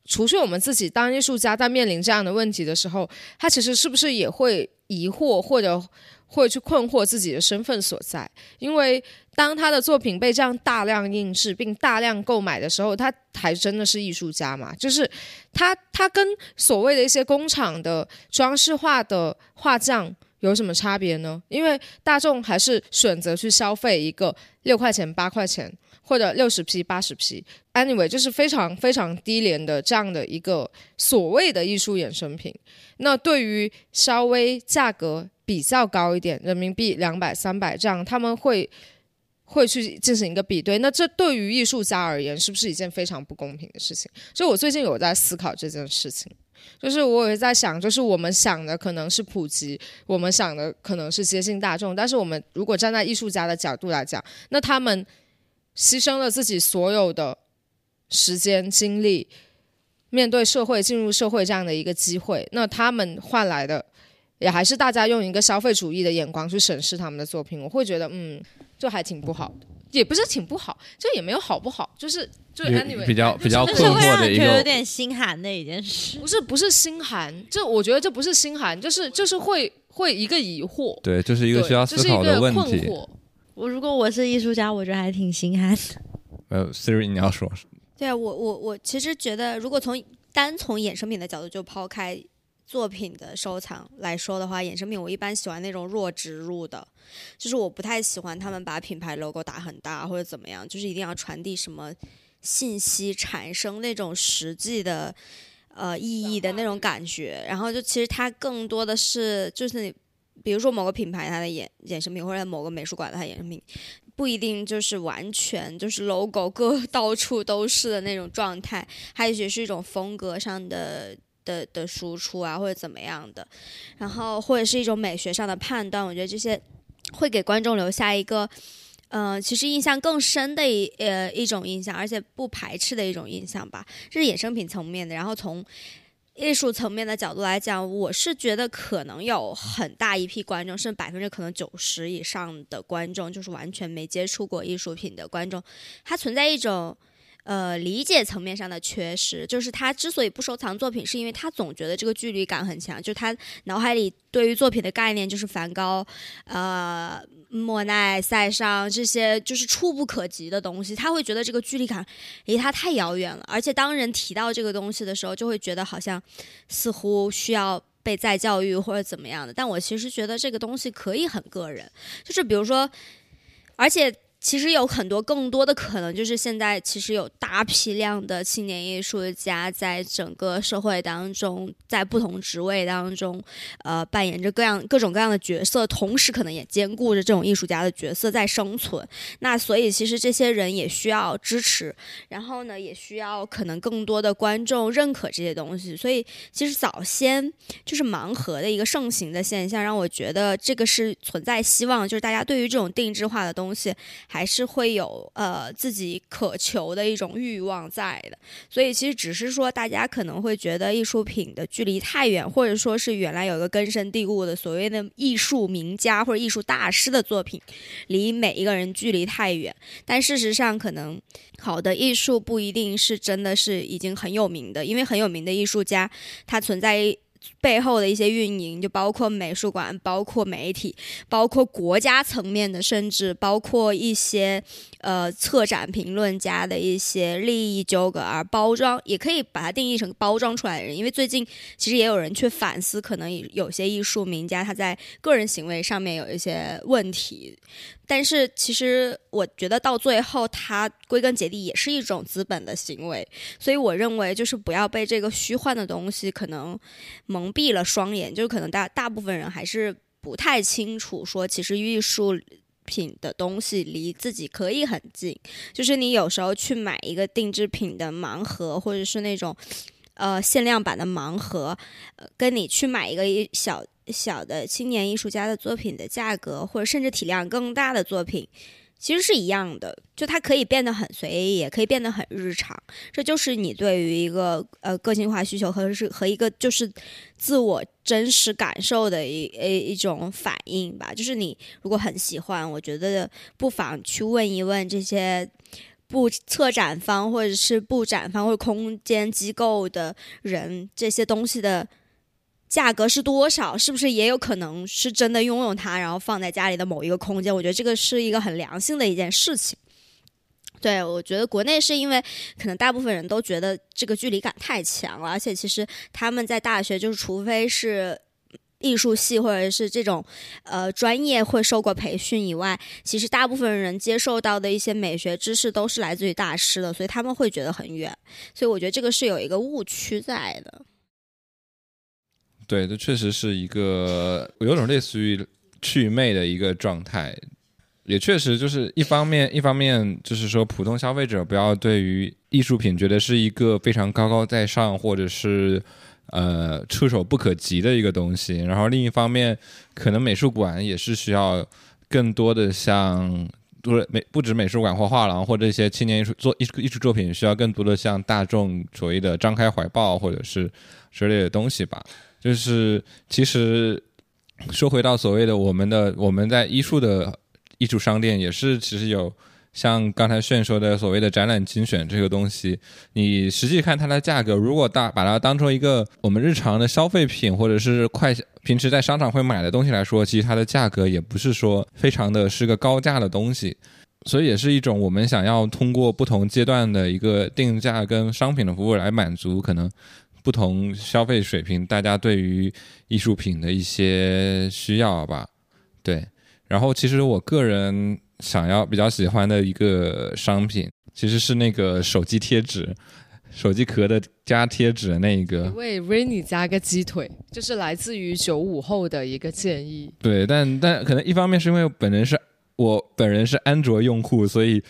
除去我们自己当艺术家在面临这样的问题的时候，他其实是不是也会疑惑或者？会去困惑自己的身份所在，因为当他的作品被这样大量印制并大量购买的时候，他还真的是艺术家嘛？就是他他跟所谓的一些工厂的装饰画的画匠有什么差别呢？因为大众还是选择去消费一个六块钱、八块钱或者六十 P、八十 P，anyway，就是非常非常低廉的这样的一个所谓的艺术衍生品。那对于稍微价格比较高一点，人民币两百、三百这样，他们会会去进行一个比对。那这对于艺术家而言，是不是一件非常不公平的事情？所以我最近有在思考这件事情，就是我也在想，就是我们想的可能是普及，我们想的可能是接近大众，但是我们如果站在艺术家的角度来讲，那他们牺牲了自己所有的时间精力。面对社会、进入社会这样的一个机会，那他们换来的也还是大家用一个消费主义的眼光去审视他们的作品，我会觉得嗯，就还挺不好的，也不是挺不好，就也没有好不好，就是就比 anyway 比较比较就是会困惑的一让人觉得有，点心寒的一件事。不是不是心寒，这我觉得这不是心寒，就是就是会会一个疑惑，对，就是一个需要思考的问题。困惑。我如果我是艺术家，我觉得还挺心寒的。呃，Siri，你要说，对啊，我我我其实觉得，如果从单从衍生品的角度，就抛开作品的收藏来说的话，衍生品我一般喜欢那种弱植入的，就是我不太喜欢他们把品牌 logo 打很大或者怎么样，就是一定要传递什么信息，产生那种实际的呃意义的那种感觉。然后就其实它更多的是就是你。比如说某个品牌它的衍衍生品，或者某个美术馆它衍生品，不一定就是完全就是 logo 各 到处都是的那种状态，它也许是一种风格上的的的输出啊，或者怎么样的，然后或者是一种美学上的判断，我觉得这些会给观众留下一个。呃，其实印象更深的一呃一种印象，而且不排斥的一种印象吧，这是衍生品层面的。然后从艺术层面的角度来讲，我是觉得可能有很大一批观众，甚至百分之可能九十以上的观众，就是完全没接触过艺术品的观众，他存在一种。呃，理解层面上的缺失，就是他之所以不收藏作品，是因为他总觉得这个距离感很强，就他脑海里对于作品的概念就是梵高、呃、莫奈、塞尚这些就是触不可及的东西，他会觉得这个距离感离他太遥远了，而且当人提到这个东西的时候，就会觉得好像似乎需要被再教育或者怎么样的。但我其实觉得这个东西可以很个人，就是比如说，而且。其实有很多更多的可能，就是现在其实有大批量的青年艺术家在整个社会当中，在不同职位当中，呃，扮演着各样各种各样的角色，同时可能也兼顾着这种艺术家的角色在生存。那所以其实这些人也需要支持，然后呢，也需要可能更多的观众认可这些东西。所以其实早先就是盲盒的一个盛行的现象，让我觉得这个是存在希望，就是大家对于这种定制化的东西。还是会有呃自己渴求的一种欲望在的，所以其实只是说大家可能会觉得艺术品的距离太远，或者说是原来有一个根深蒂固的所谓的艺术名家或者艺术大师的作品，离每一个人距离太远。但事实上，可能好的艺术不一定是真的是已经很有名的，因为很有名的艺术家，他存在。背后的一些运营，就包括美术馆，包括媒体，包括国家层面的，甚至包括一些呃策展评论家的一些利益纠葛，而包装也可以把它定义成包装出来的人。因为最近其实也有人去反思，可能有些艺术名家他在个人行为上面有一些问题，但是其实我觉得到最后，它归根结底也是一种资本的行为。所以我认为，就是不要被这个虚幻的东西可能蒙蔽了双眼，就是可能大大部分人还是不太清楚，说其实艺术品的东西离自己可以很近。就是你有时候去买一个定制品的盲盒，或者是那种呃限量版的盲盒，跟你去买一个一小小的青年艺术家的作品的价格，或者甚至体量更大的作品。其实是一样的，就它可以变得很随意，也可以变得很日常。这就是你对于一个呃个性化需求和是和一个就是自我真实感受的一一一种反应吧。就是你如果很喜欢，我觉得不妨去问一问这些布策展方或者是布展方或空间机构的人，这些东西的。价格是多少？是不是也有可能是真的拥有它，然后放在家里的某一个空间？我觉得这个是一个很良性的一件事情。对我觉得国内是因为可能大部分人都觉得这个距离感太强了，而且其实他们在大学就是除非是艺术系或者是这种呃专业会受过培训以外，其实大部分人接受到的一些美学知识都是来自于大师的，所以他们会觉得很远。所以我觉得这个是有一个误区在的。对，这确实是一个有种类似于祛魅的一个状态，也确实就是一方面，一方面就是说普通消费者不要对于艺术品觉得是一个非常高高在上或者是呃触手不可及的一个东西，然后另一方面，可能美术馆也是需要更多的像。不是美不止美术馆或画廊或者一些青年艺术作艺术艺术作品，需要更多的向大众所谓的张开怀抱或者是之类的东西吧。就是其实说回到所谓的我们的我们在艺术的艺术商店，也是其实有像刚才炫说的所谓的展览精选这个东西，你实际看它的价格，如果大把它当做一个我们日常的消费品或者是快平时在商场会买的东西来说，其实它的价格也不是说非常的是个高价的东西。所以也是一种我们想要通过不同阶段的一个定价跟商品的服务来满足可能不同消费水平大家对于艺术品的一些需要吧。对，然后其实我个人想要比较喜欢的一个商品，其实是那个手机贴纸，手机壳的加贴纸的那一个。为 Rainy 加个鸡腿，就是来自于九五后的一个建议。对，但但可能一方面是因为本人是。我本人是安卓用户，所以，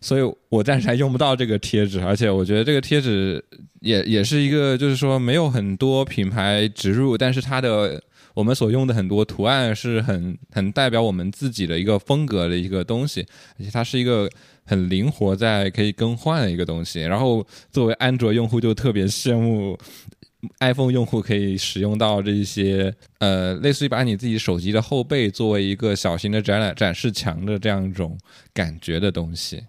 所以我暂时还用不到这个贴纸，而且我觉得这个贴纸也也是一个，就是说没有很多品牌植入，但是它的我们所用的很多图案是很很代表我们自己的一个风格的一个东西，而且它是一个很灵活在可以更换的一个东西。然后作为安卓用户就特别羡慕。iPhone 用户可以使用到这些，呃，类似于把你自己手机的后背作为一个小型的展览展示墙的这样一种感觉的东西，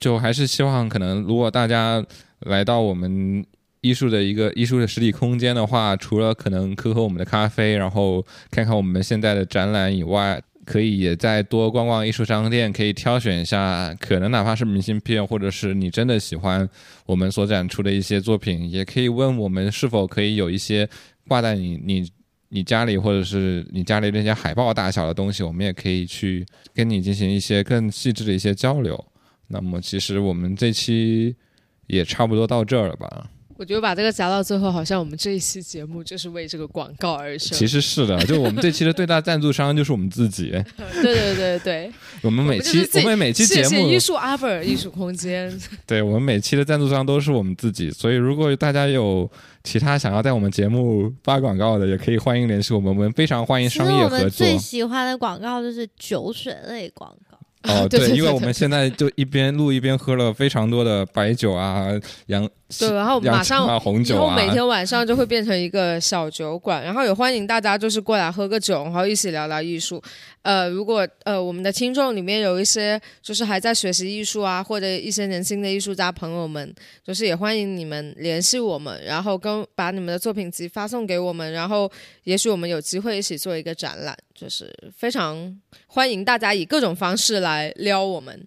就还是希望可能如果大家来到我们艺术的一个艺术的实体空间的话，除了可能喝喝我们的咖啡，然后看看我们现在的展览以外。可以也再多逛逛艺术商店，可以挑选一下，可能哪怕是明信片，或者是你真的喜欢我们所展出的一些作品，也可以问我们是否可以有一些挂在你你你家里，或者是你家里那些海报大小的东西，我们也可以去跟你进行一些更细致的一些交流。那么，其实我们这期也差不多到这儿了吧。我觉得把这个夹到最后，好像我们这一期节目就是为这个广告而生。其实是的，就我们这期的最大赞助商就是我们自己。对对对对，我们每期我们每期节目艺术阿尔艺术空间。对我们每期的赞助商都是我们自己，所以如果大家有其他想要在我们节目发广告的，也可以欢迎联系我们，我们非常欢迎商业合作。最喜欢的广告就是酒水类广告。哦，对，因为我们现在就一边录一边喝了非常多的白酒啊，洋对，然后马上红酒啊，每天晚上就会变成一个小酒馆，然后也欢迎大家就是过来喝个酒，然后一起聊聊艺术。呃，如果呃我们的听众里面有一些就是还在学习艺术啊，或者一些年轻的艺术家朋友们，就是也欢迎你们联系我们，然后跟把你们的作品集发送给我们，然后也许我们有机会一起做一个展览，就是非常欢迎大家以各种方式来撩我们，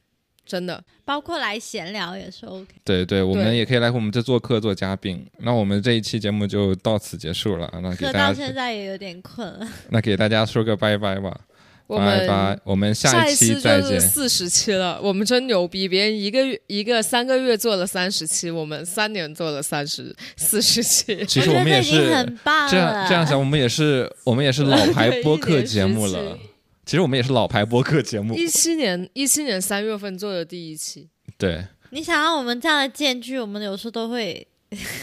真的，包括来闲聊也是 OK。对对，我们也可以来我们这做客做嘉宾。那我们这一期节目就到此结束了，那给大家到现在也有点困了，那给大家说个拜拜吧。拜拜我们下一期再见四十期了，我们真牛逼！别人一个月一个三个月做了三十期，我们三年做了三十四十期。其实我们也是很棒，这样这样想，我们也是我们也是老牌 播客节目了。其实我们也是老牌播客节目。一七年一七年三月份做的第一期。对。你想要我们这样的间距，我们有时候都会，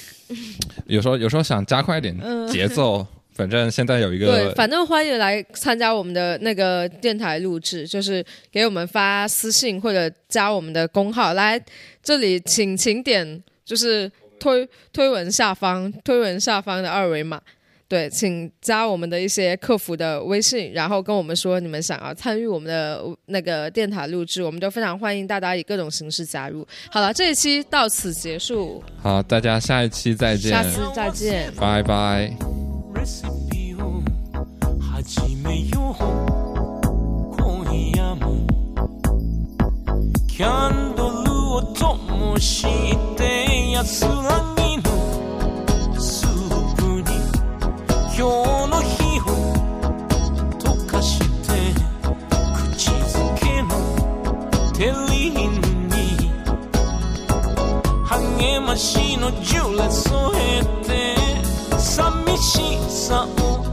有时候有时候想加快一点节奏。反正现在有一个对，反正欢迎来参加我们的那个电台录制，就是给我们发私信或者加我们的公号来这里，请请点就是推推文下方推文下方的二维码，对，请加我们的一些客服的微信，然后跟我们说你们想要参与我们的那个电台录制，我们都非常欢迎大家以各种形式加入。好了，这一期到此结束，好，大家下一期再见，下次再见，拜拜。レシピを始めよう今夜もキャンドルを灯して安らぎ ましのジュレ添えて寂しさを